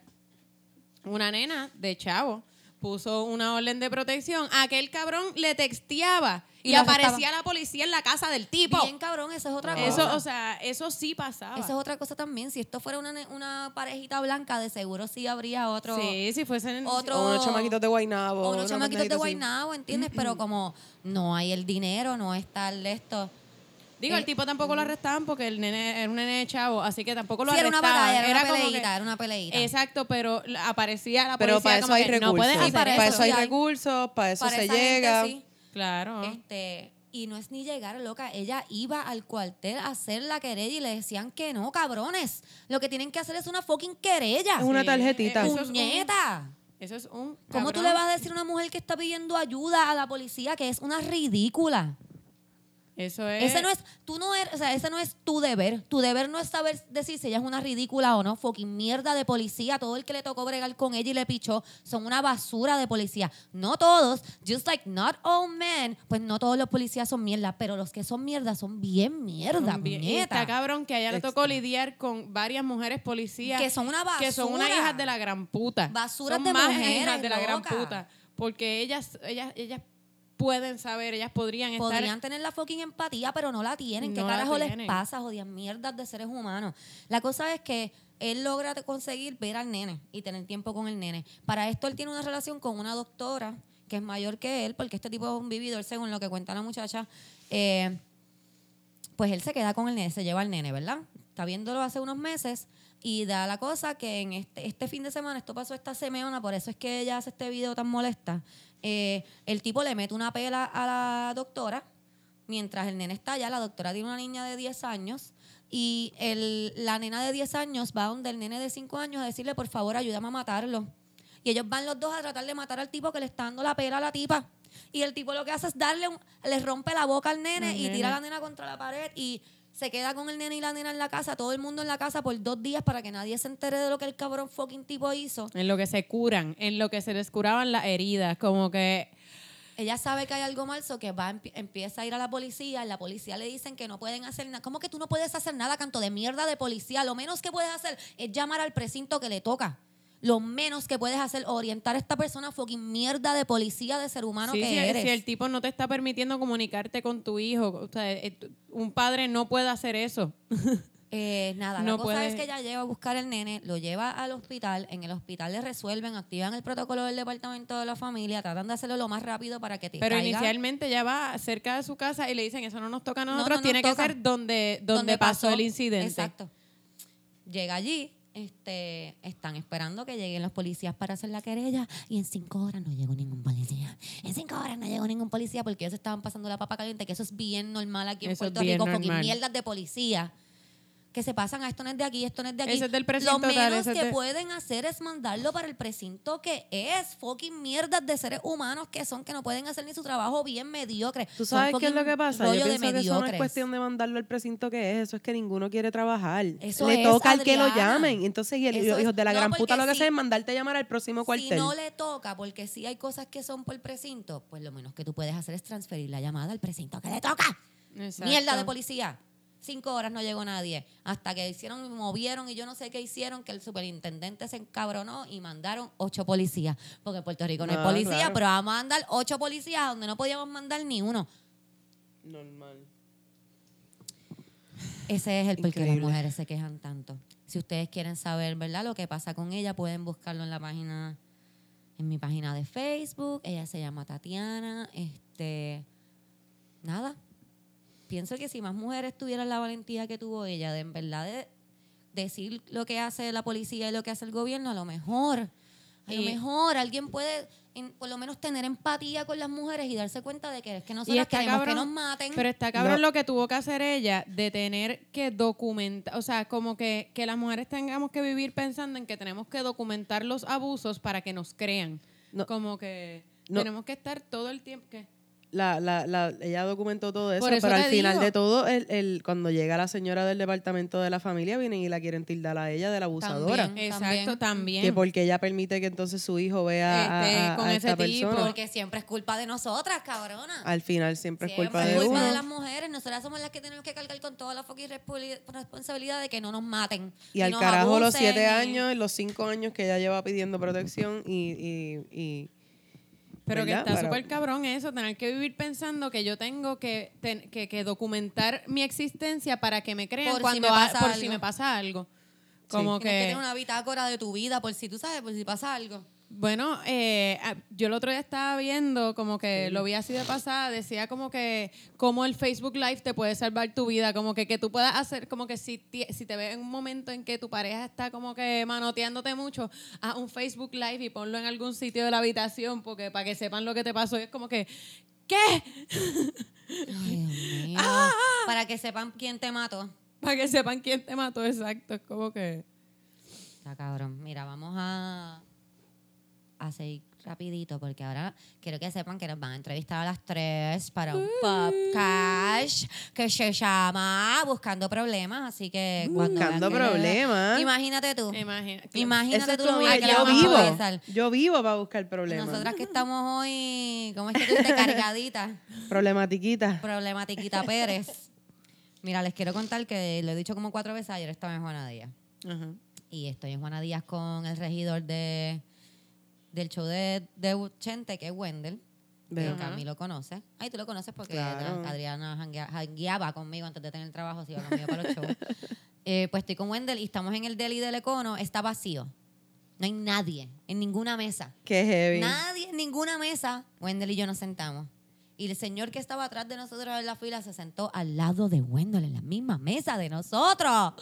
una nena de chavo, puso una orden de protección, aquel cabrón le texteaba y, aparecía la policía en la casa del tipo. Bien cabrón, eso es otra cosa. Eso, o sea, eso sí pasaba. Esa es otra cosa también. Si esto fuera una, una parejita blanca, de seguro sí habría otro. Sí, si fuesen otro- O unos chamaquitos de Guaynabo. O unos chamaquitos de. Guaynabo, ¿entiendes? Pero como no hay el dinero, no está el esto. Digo, Eh, el tipo tampoco lo arrestaban porque el nene era un nene de chavo, así que tampoco lo Sí, era una arrestaban. batalla, era, una como peleita, que- era una peleita. Exacto, pero la- aparecía la Pero policía para eso como hay que, recursos. no puedes hacer para, para eso, eso hay recursos, para eso Para se gente, llega. sí. Claro. Este, y no es ni llegar, loca. Ella iba al cuartel a hacer la querella y le decían que no, cabrones. Lo que tienen que hacer es una fucking querella. Es una tarjetita. eso es un- ¡Puñeta! Eso es un. ¿Cómo tú le vas a decir a una mujer que está pidiendo ayuda a la policía que es una ridícula? Eso es. Ese no es, tú no eres, o sea, ese no es tu deber. Tu deber no es saber decir si ella es una ridícula o no. Fucking mierda de policía. Todo el que le tocó bregar con ella y le pichó son una basura de policía. No todos, just like not all men, pues no todos los policías son mierda, pero los que son mierda son bien mierda, Son bien- y está cabrón que a ella le tocó lidiar con varias mujeres policías Que son una que son unas basura. hijas de la gran puta Basuras son de más mujeres, hijas de la gran puta porque ellas ellas ellas pueden saber ellas podrían estar Podrían tener la fucking empatía, pero no la tienen. ¿Qué No carajo les tienen. pasa? Jodidas mierdas de seres humanos. La cosa es que él logra conseguir ver al nene y tener tiempo con el nene. Para esto él tiene una relación con una doctora que es mayor que él, porque este tipo es un vividor, según lo que cuenta la muchacha. Eh, pues él se queda con el nene, se lleva al nene, ¿verdad? Está viéndolo hace unos meses y da la cosa que en este, este fin de semana, esto pasó esta semana, por eso es que ella hace este video tan molesta, eh, el tipo le mete una pela a la doctora, mientras el nene está allá, la doctora tiene una niña de 10 años y el, la nena de 10 años va donde el nene de 5 años a decirle, por favor, ayúdame a matarlo. Y ellos van los dos a tratar de matar al tipo que le está dando la pela a la tipa. Y el tipo lo que hace es darle, un, le rompe la boca al nene Al y nene. tira a la nena contra la pared y se queda con el nene y la nena en la casa, todo el mundo en la casa por dos días para que nadie se entere de lo que el cabrón fucking tipo hizo. en lo que se curan en lo que se les curaban las heridas como que Ella sabe que hay algo mal, so que va, empie- empieza a ir a la policía, y la policía le dicen que no pueden hacer nada. ¿Cómo que tú no puedes hacer nada, canto de mierda de policía? Lo menos que puedes hacer es llamar al precinto que le toca. Lo menos que puedes hacer, orientar a esta persona fucking mierda de policía de ser humano sí, que si, eres. si el tipo no te está permitiendo comunicarte con tu hijo o sea, eh, un padre no puede hacer eso Eh, nada, la No cosa puede- es que ella lleva a buscar al nene, lo lleva al hospital, en el hospital le resuelven, activan el protocolo del departamento de la familia, tratan de hacerlo lo más rápido para que te pero caiga inicialmente ya va cerca de su casa y le dicen eso no nos toca a No, nosotros no nos tiene que toca. ser donde donde, pasó, el incidente Exacto. Llega allí, este, están esperando que lleguen los policías para hacer la querella y en cinco horas no llegó ningún policía. En cinco horas no llegó ningún policía porque ellos estaban pasando la papa caliente, que eso es bien normal aquí en Eso Puerto Rico, porque mierdas de policía que se pasan a esto no es de aquí, esto no es de aquí. Ese es del Lo precinto tal, menos que de- pueden hacer es mandarlo para el precinto que es fucking mierdas de seres humanos que son que no pueden hacer ni su trabajo bien mediocre. ¿Tú sabes qué es lo que pasa? Yo pienso que eso no es cuestión de mandarlo al precinto que es, eso es que ninguno quiere trabajar. Eso Le es, toca al que lo llamen. Entonces, y el, es- hijos de la no, gran puta lo que si- hacen es mandarte a llamar al próximo cuartel. Si no le toca, porque si hay cosas que son por precinto, pues lo menos que tú puedes hacer es transferir la llamada al precinto que le toca. Exacto. Mierda de policía. Cinco horas no llegó nadie. Hasta que hicieron, movieron y yo no sé qué hicieron, que el superintendente se encabronó y mandaron ocho policías. Porque en Puerto Rico no, No, hay policía, claro. pero vamos a mandar ocho policías donde no podíamos mandar ni uno. Normal. Ese es el por qué las mujeres se quejan tanto. Si ustedes quieren saber, ¿verdad? Lo que pasa con ella, pueden buscarlo en la página, en mi página de Facebook. Ella se llama Tatiana. Este, nada. Pienso que si más mujeres tuvieran la valentía que tuvo ella, de en verdad de decir lo que hace la policía y lo que hace el gobierno, a lo mejor A lo Y- mejor alguien puede en- por lo menos tener empatía con las mujeres y darse cuenta de que es que nosotros queremos cabrón, que nos maten. Pero está cabrón No. lo que tuvo que hacer ella de tener que documentar, o sea, como que, que las mujeres tengamos que vivir pensando en que tenemos que documentar los abusos para que nos crean. No. Como que No. tenemos que estar todo el tiempo. ¿qué? La, la, la, ella documentó todo eso, pero al final digo. de todo, el, el, cuando llega la señora del departamento de la familia, vienen y la quieren tildar a ella de la abusadora. También. Exacto, también. Que porque ella permite que entonces su hijo vea a- Este, a, a con esta ese tipo. persona. Porque siempre es culpa de nosotras, cabrona. Al final siempre, es culpa de es culpa uno. de las mujeres. Nosotras somos las que tenemos que cargar con toda la fucking responsabili- responsabilidad de que no nos maten. Y al nos carajo los siete y- años, los cinco años que ella lleva pidiendo protección y... y, y Pero que está súper cabrón eso, tener que vivir pensando que yo tengo que, ten- que, que documentar mi existencia para que me crean Por si cuando me ha- pasa por algo. si me pasa algo. Como Tienes que que, tener una bitácora de tu vida por si tú sabes, por si pasa algo. Bueno, eh, ah, yo el otro día estaba viendo, como que lo vi así de pasada, decía como que como el Facebook Live te puede salvar tu vida, como que, que tú puedas hacer, como que si, si te ves en un momento en que tu pareja está como que manoteándote mucho, haz un Facebook Live y ponlo en algún sitio de la habitación, porque para que sepan lo que te pasó, y es como que, ¿qué? Ay, Dios mío. Para que sepan quién te mató. Para que sepan quién te mató, exacto. Es como que. Está cabrón. Mira, vamos a, a seguir rapidito porque ahora quiero que sepan que nos van a entrevistar a las tres para un podcast que se llama Buscando Problemas. Así que cuando vean Buscando le- Problemas. Imagínate tú. Imagina, Imagínate es tú lo como mal que la yo vamos a vivo. Yo vivo para buscar problemas. Nosotras que estamos hoy, ¿cómo es que tú dices? Cargaditas. Problematiquita. Problematiquita Pérez. Mira, les quiero contar que lo he dicho como cuatro veces. Ayer estaba en Juana Díaz. Ajá. Y estoy en Juana Díaz con el regidor de, del show de, de Chente, que es Wendell. Que Veo. Cami lo conoce. Ay, tú lo conoces porque Claro. Adriana janguea- jangueaba conmigo antes de tener trabajo, se iba conmigo para los shows. Eh, pues estoy con Wendell y estamos en el deli del Econo. Está vacío. No hay nadie en ninguna mesa. Qué heavy. Nadie en ninguna mesa. Wendell y yo nos sentamos. Y el señor que estaba atrás de nosotros en la fila se sentó al lado de Wendell en la misma mesa de nosotros.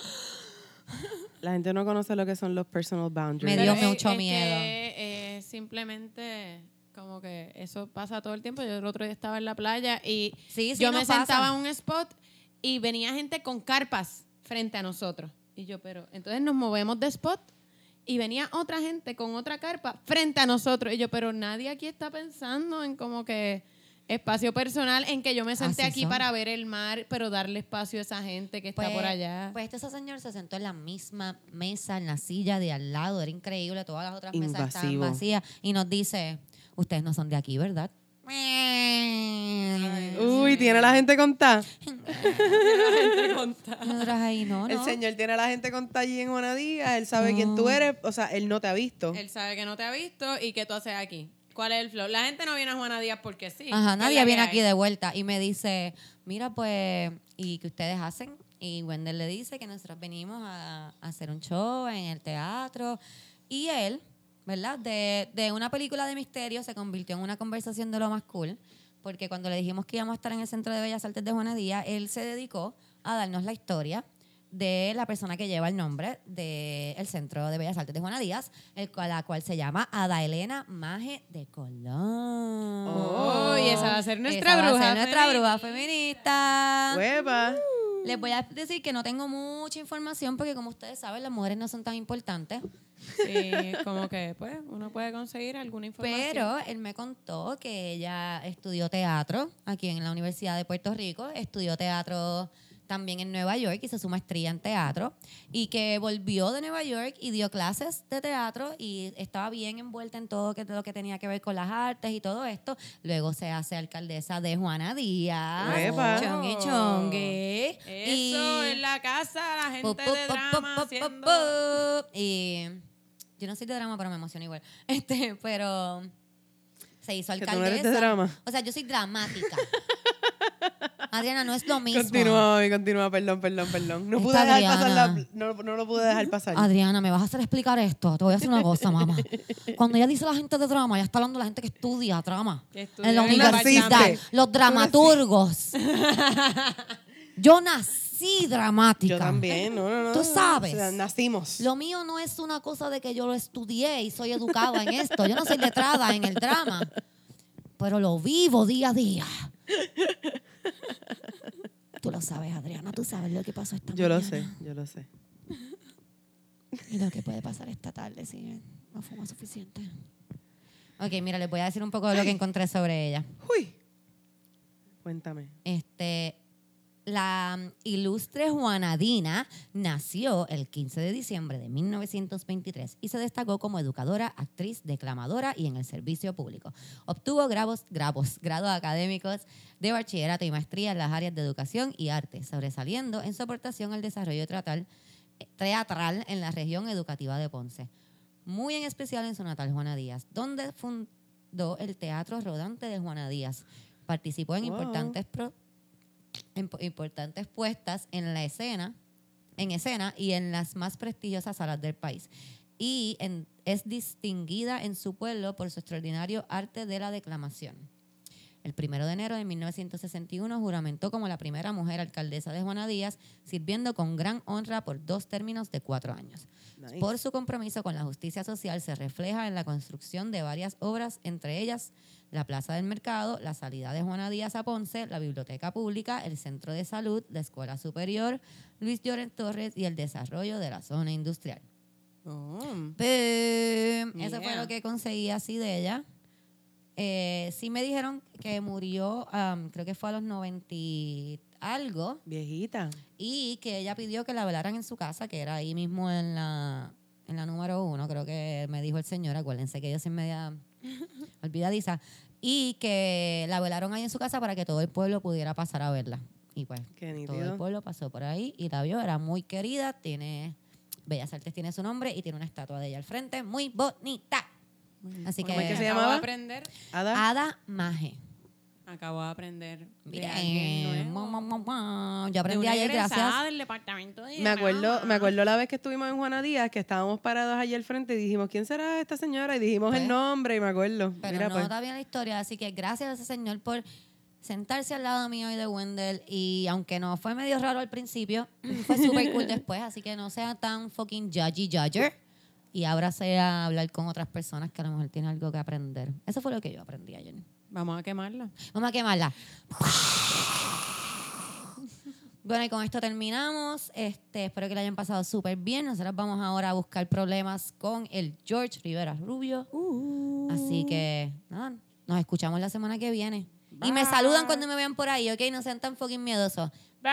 La gente no conoce lo que son los personal boundaries. Me dio mucho miedo. que, eh, simplemente como que eso pasa todo el tiempo. Yo el otro día estaba en la playa y Sí, sí, yo me pasa. sentaba en un spot y venía gente con carpas frente a nosotros. Y yo, pero entonces nos movemos de spot y venía otra gente con otra carpa frente a nosotros. Y yo, pero nadie aquí está pensando en como que espacio personal en que yo me senté Así aquí son. para ver el mar, pero darle espacio a esa gente que está por allá. Pues este señor se sentó en la misma mesa, en la silla de al lado. Era increíble. Todas las otras mesas estaban vacías. Y nos dice, ustedes no son de aquí, ¿verdad? Uy, tiene la gente contada. Ahí, no, El no. señor tiene a la gente contada allí en Juanadía. Él sabe quién tú eres. O sea, él no te ha visto. Él sabe que no te ha visto y que tú haces aquí. ¿Cuál es el flow? La gente no viene a Juana Díaz porque sí. Ajá, nadie viene aquí de vuelta y me dice, mira, pues, ¿y qué ustedes hacen? Y Wendell le dice que nosotros venimos a, a hacer un show en el teatro. Y él, ¿verdad? De, de una película de misterio se convirtió en una conversación de lo más cool. Porque cuando le dijimos que íbamos a estar en el Centro de Bellas Artes de Juana Díaz, él se dedicó a darnos la historia de la persona que lleva el nombre del Centro de Bellas Artes de Juana Díaz, el cual, la cual se llama Ada Elena Maje de Colón. Oh, y esa va a ser nuestra Esa va a bruja ser nuestra bruja feminista. Hueva. Les voy a decir que no tengo mucha información porque como ustedes saben, las mujeres no son tan importantes. Sí, como que pues uno puede conseguir alguna información. Pero él me contó que ella estudió teatro aquí en la Universidad de Puerto Rico, estudió teatro también en Nueva York, hizo su maestría en teatro y que volvió de Nueva York y dio clases de teatro y estaba bien envuelta en todo que, lo que tenía que ver con las artes y todo esto. Luego se hace alcaldesa de Juana Díaz. Epa. Chongui, chongui. Eso Y- en la casa, la gente Pu, pu, de drama pu, haciendo... Y yo no soy de drama, pero me emociono igual. Este, pero se hizo Que tú alcaldesa. no eres de drama. O sea, yo soy dramática. Adriana, no es lo mismo. Continúa, mami, continúa. Perdón, perdón, perdón. No pude dejar pasar la... No, no lo pude dejar pasar. Adriana, ¿me vas a hacer explicar esto? Te voy a decir una cosa, mamá. Cuando ella dice la gente de drama, ella está hablando de la gente que estudia drama. Que estudia en la universidad. Los dramaturgos. Yo nací dramática. Yo también, no, no, no. Tú sabes. O sea, nacimos. Lo mío no es una cosa de que yo lo estudié y soy educada en esto. Yo no soy letrada en el drama, pero lo vivo día a día. Tú lo sabes, Adriana, tú sabes lo que pasó esta Yo lo mañana. sé, yo lo sé. Y lo que puede pasar esta tarde si no fumo suficiente. Ok, mira, les voy a decir un poco de lo que encontré sobre ella. Uy. Cuéntame. Este, la mm, ilustre Juanadina nació el 15 de diciembre de 1923 y se destacó como educadora, actriz, declamadora y en el servicio público. Obtuvo grabos, grabos, grados académicos de bachillerato y maestría en las áreas de educación y arte, sobresaliendo en su aportación al desarrollo teatral, eh, teatral en la región educativa de Ponce. Muy en especial en su natal Juana Díaz, donde fundó el Teatro Rodante de Juana Díaz. Participó en Wow. importantes pro- en po- importantes puestas en la escena, en escena y en las más prestigiosas salas del país. Y en- es distinguida en su pueblo por su extraordinario arte de la declamación. El primero de enero de 1961 juramentó como la primera mujer alcaldesa de Juana Díaz, sirviendo con gran honra por dos términos de cuatro años. Nice. Por su compromiso con la justicia social se refleja en la construcción de varias obras, entre ellas la Plaza del Mercado, la salida de Juana Díaz a Ponce, la Biblioteca Pública, el Centro de Salud, la Escuela Superior, Luis Llorens Torres y el desarrollo de la zona industrial. Oh. Eso fue lo que conseguí así de ella. Eh, sí me dijeron que murió, creo que fue a los 90 y algo, Viejita. y que ella pidió que la velaran en su casa, que era ahí mismo en la, en la número uno, creo que me dijo el señor, acuérdense que yo soy media olvidadiza, y que la velaron ahí en su casa para que todo el pueblo pudiera pasar a verla. Y pues Qué todo el pueblo pasó por ahí y la vio, era muy querida, tiene, Bellas Artes tiene su nombre y tiene una estatua de ella al frente, muy bonita. Así que, ¿Cómo es que se Acabo llamaba? de aprender, Ada. Ada Maje. acabo de aprender de Bien. alguien Mua, nuevo. mua, mua. Yo De aprendí una ayer egresada gracias. del departamento de Me acuerdo, drama. me acuerdo la vez que estuvimos en Juana Díaz, que estábamos parados allí al frente y dijimos, ¿quién será esta señora? Y dijimos Pues, el nombre y me acuerdo. Pero Mira, no pues. está bien la historia, así que gracias a ese señor por sentarse al lado mío y de Wendell. Y aunque no fue medio raro al principio, fue súper cool después. Así que no sea tan fucking judgy judger. Y ábrase a hablar con otras personas que a lo mejor tienen algo que aprender. Eso fue lo que yo aprendí ayer. Vamos a quemarla. Vamos a quemarla. Bueno, y con esto terminamos. Este, espero que la hayan pasado súper bien. Nosotros vamos ahora a buscar problemas con el George Rivera Rubio. Así que, nada, nos escuchamos la semana que viene. Y me saludan cuando me vean por ahí, ¿ok? No sean tan fucking miedosos. Bye.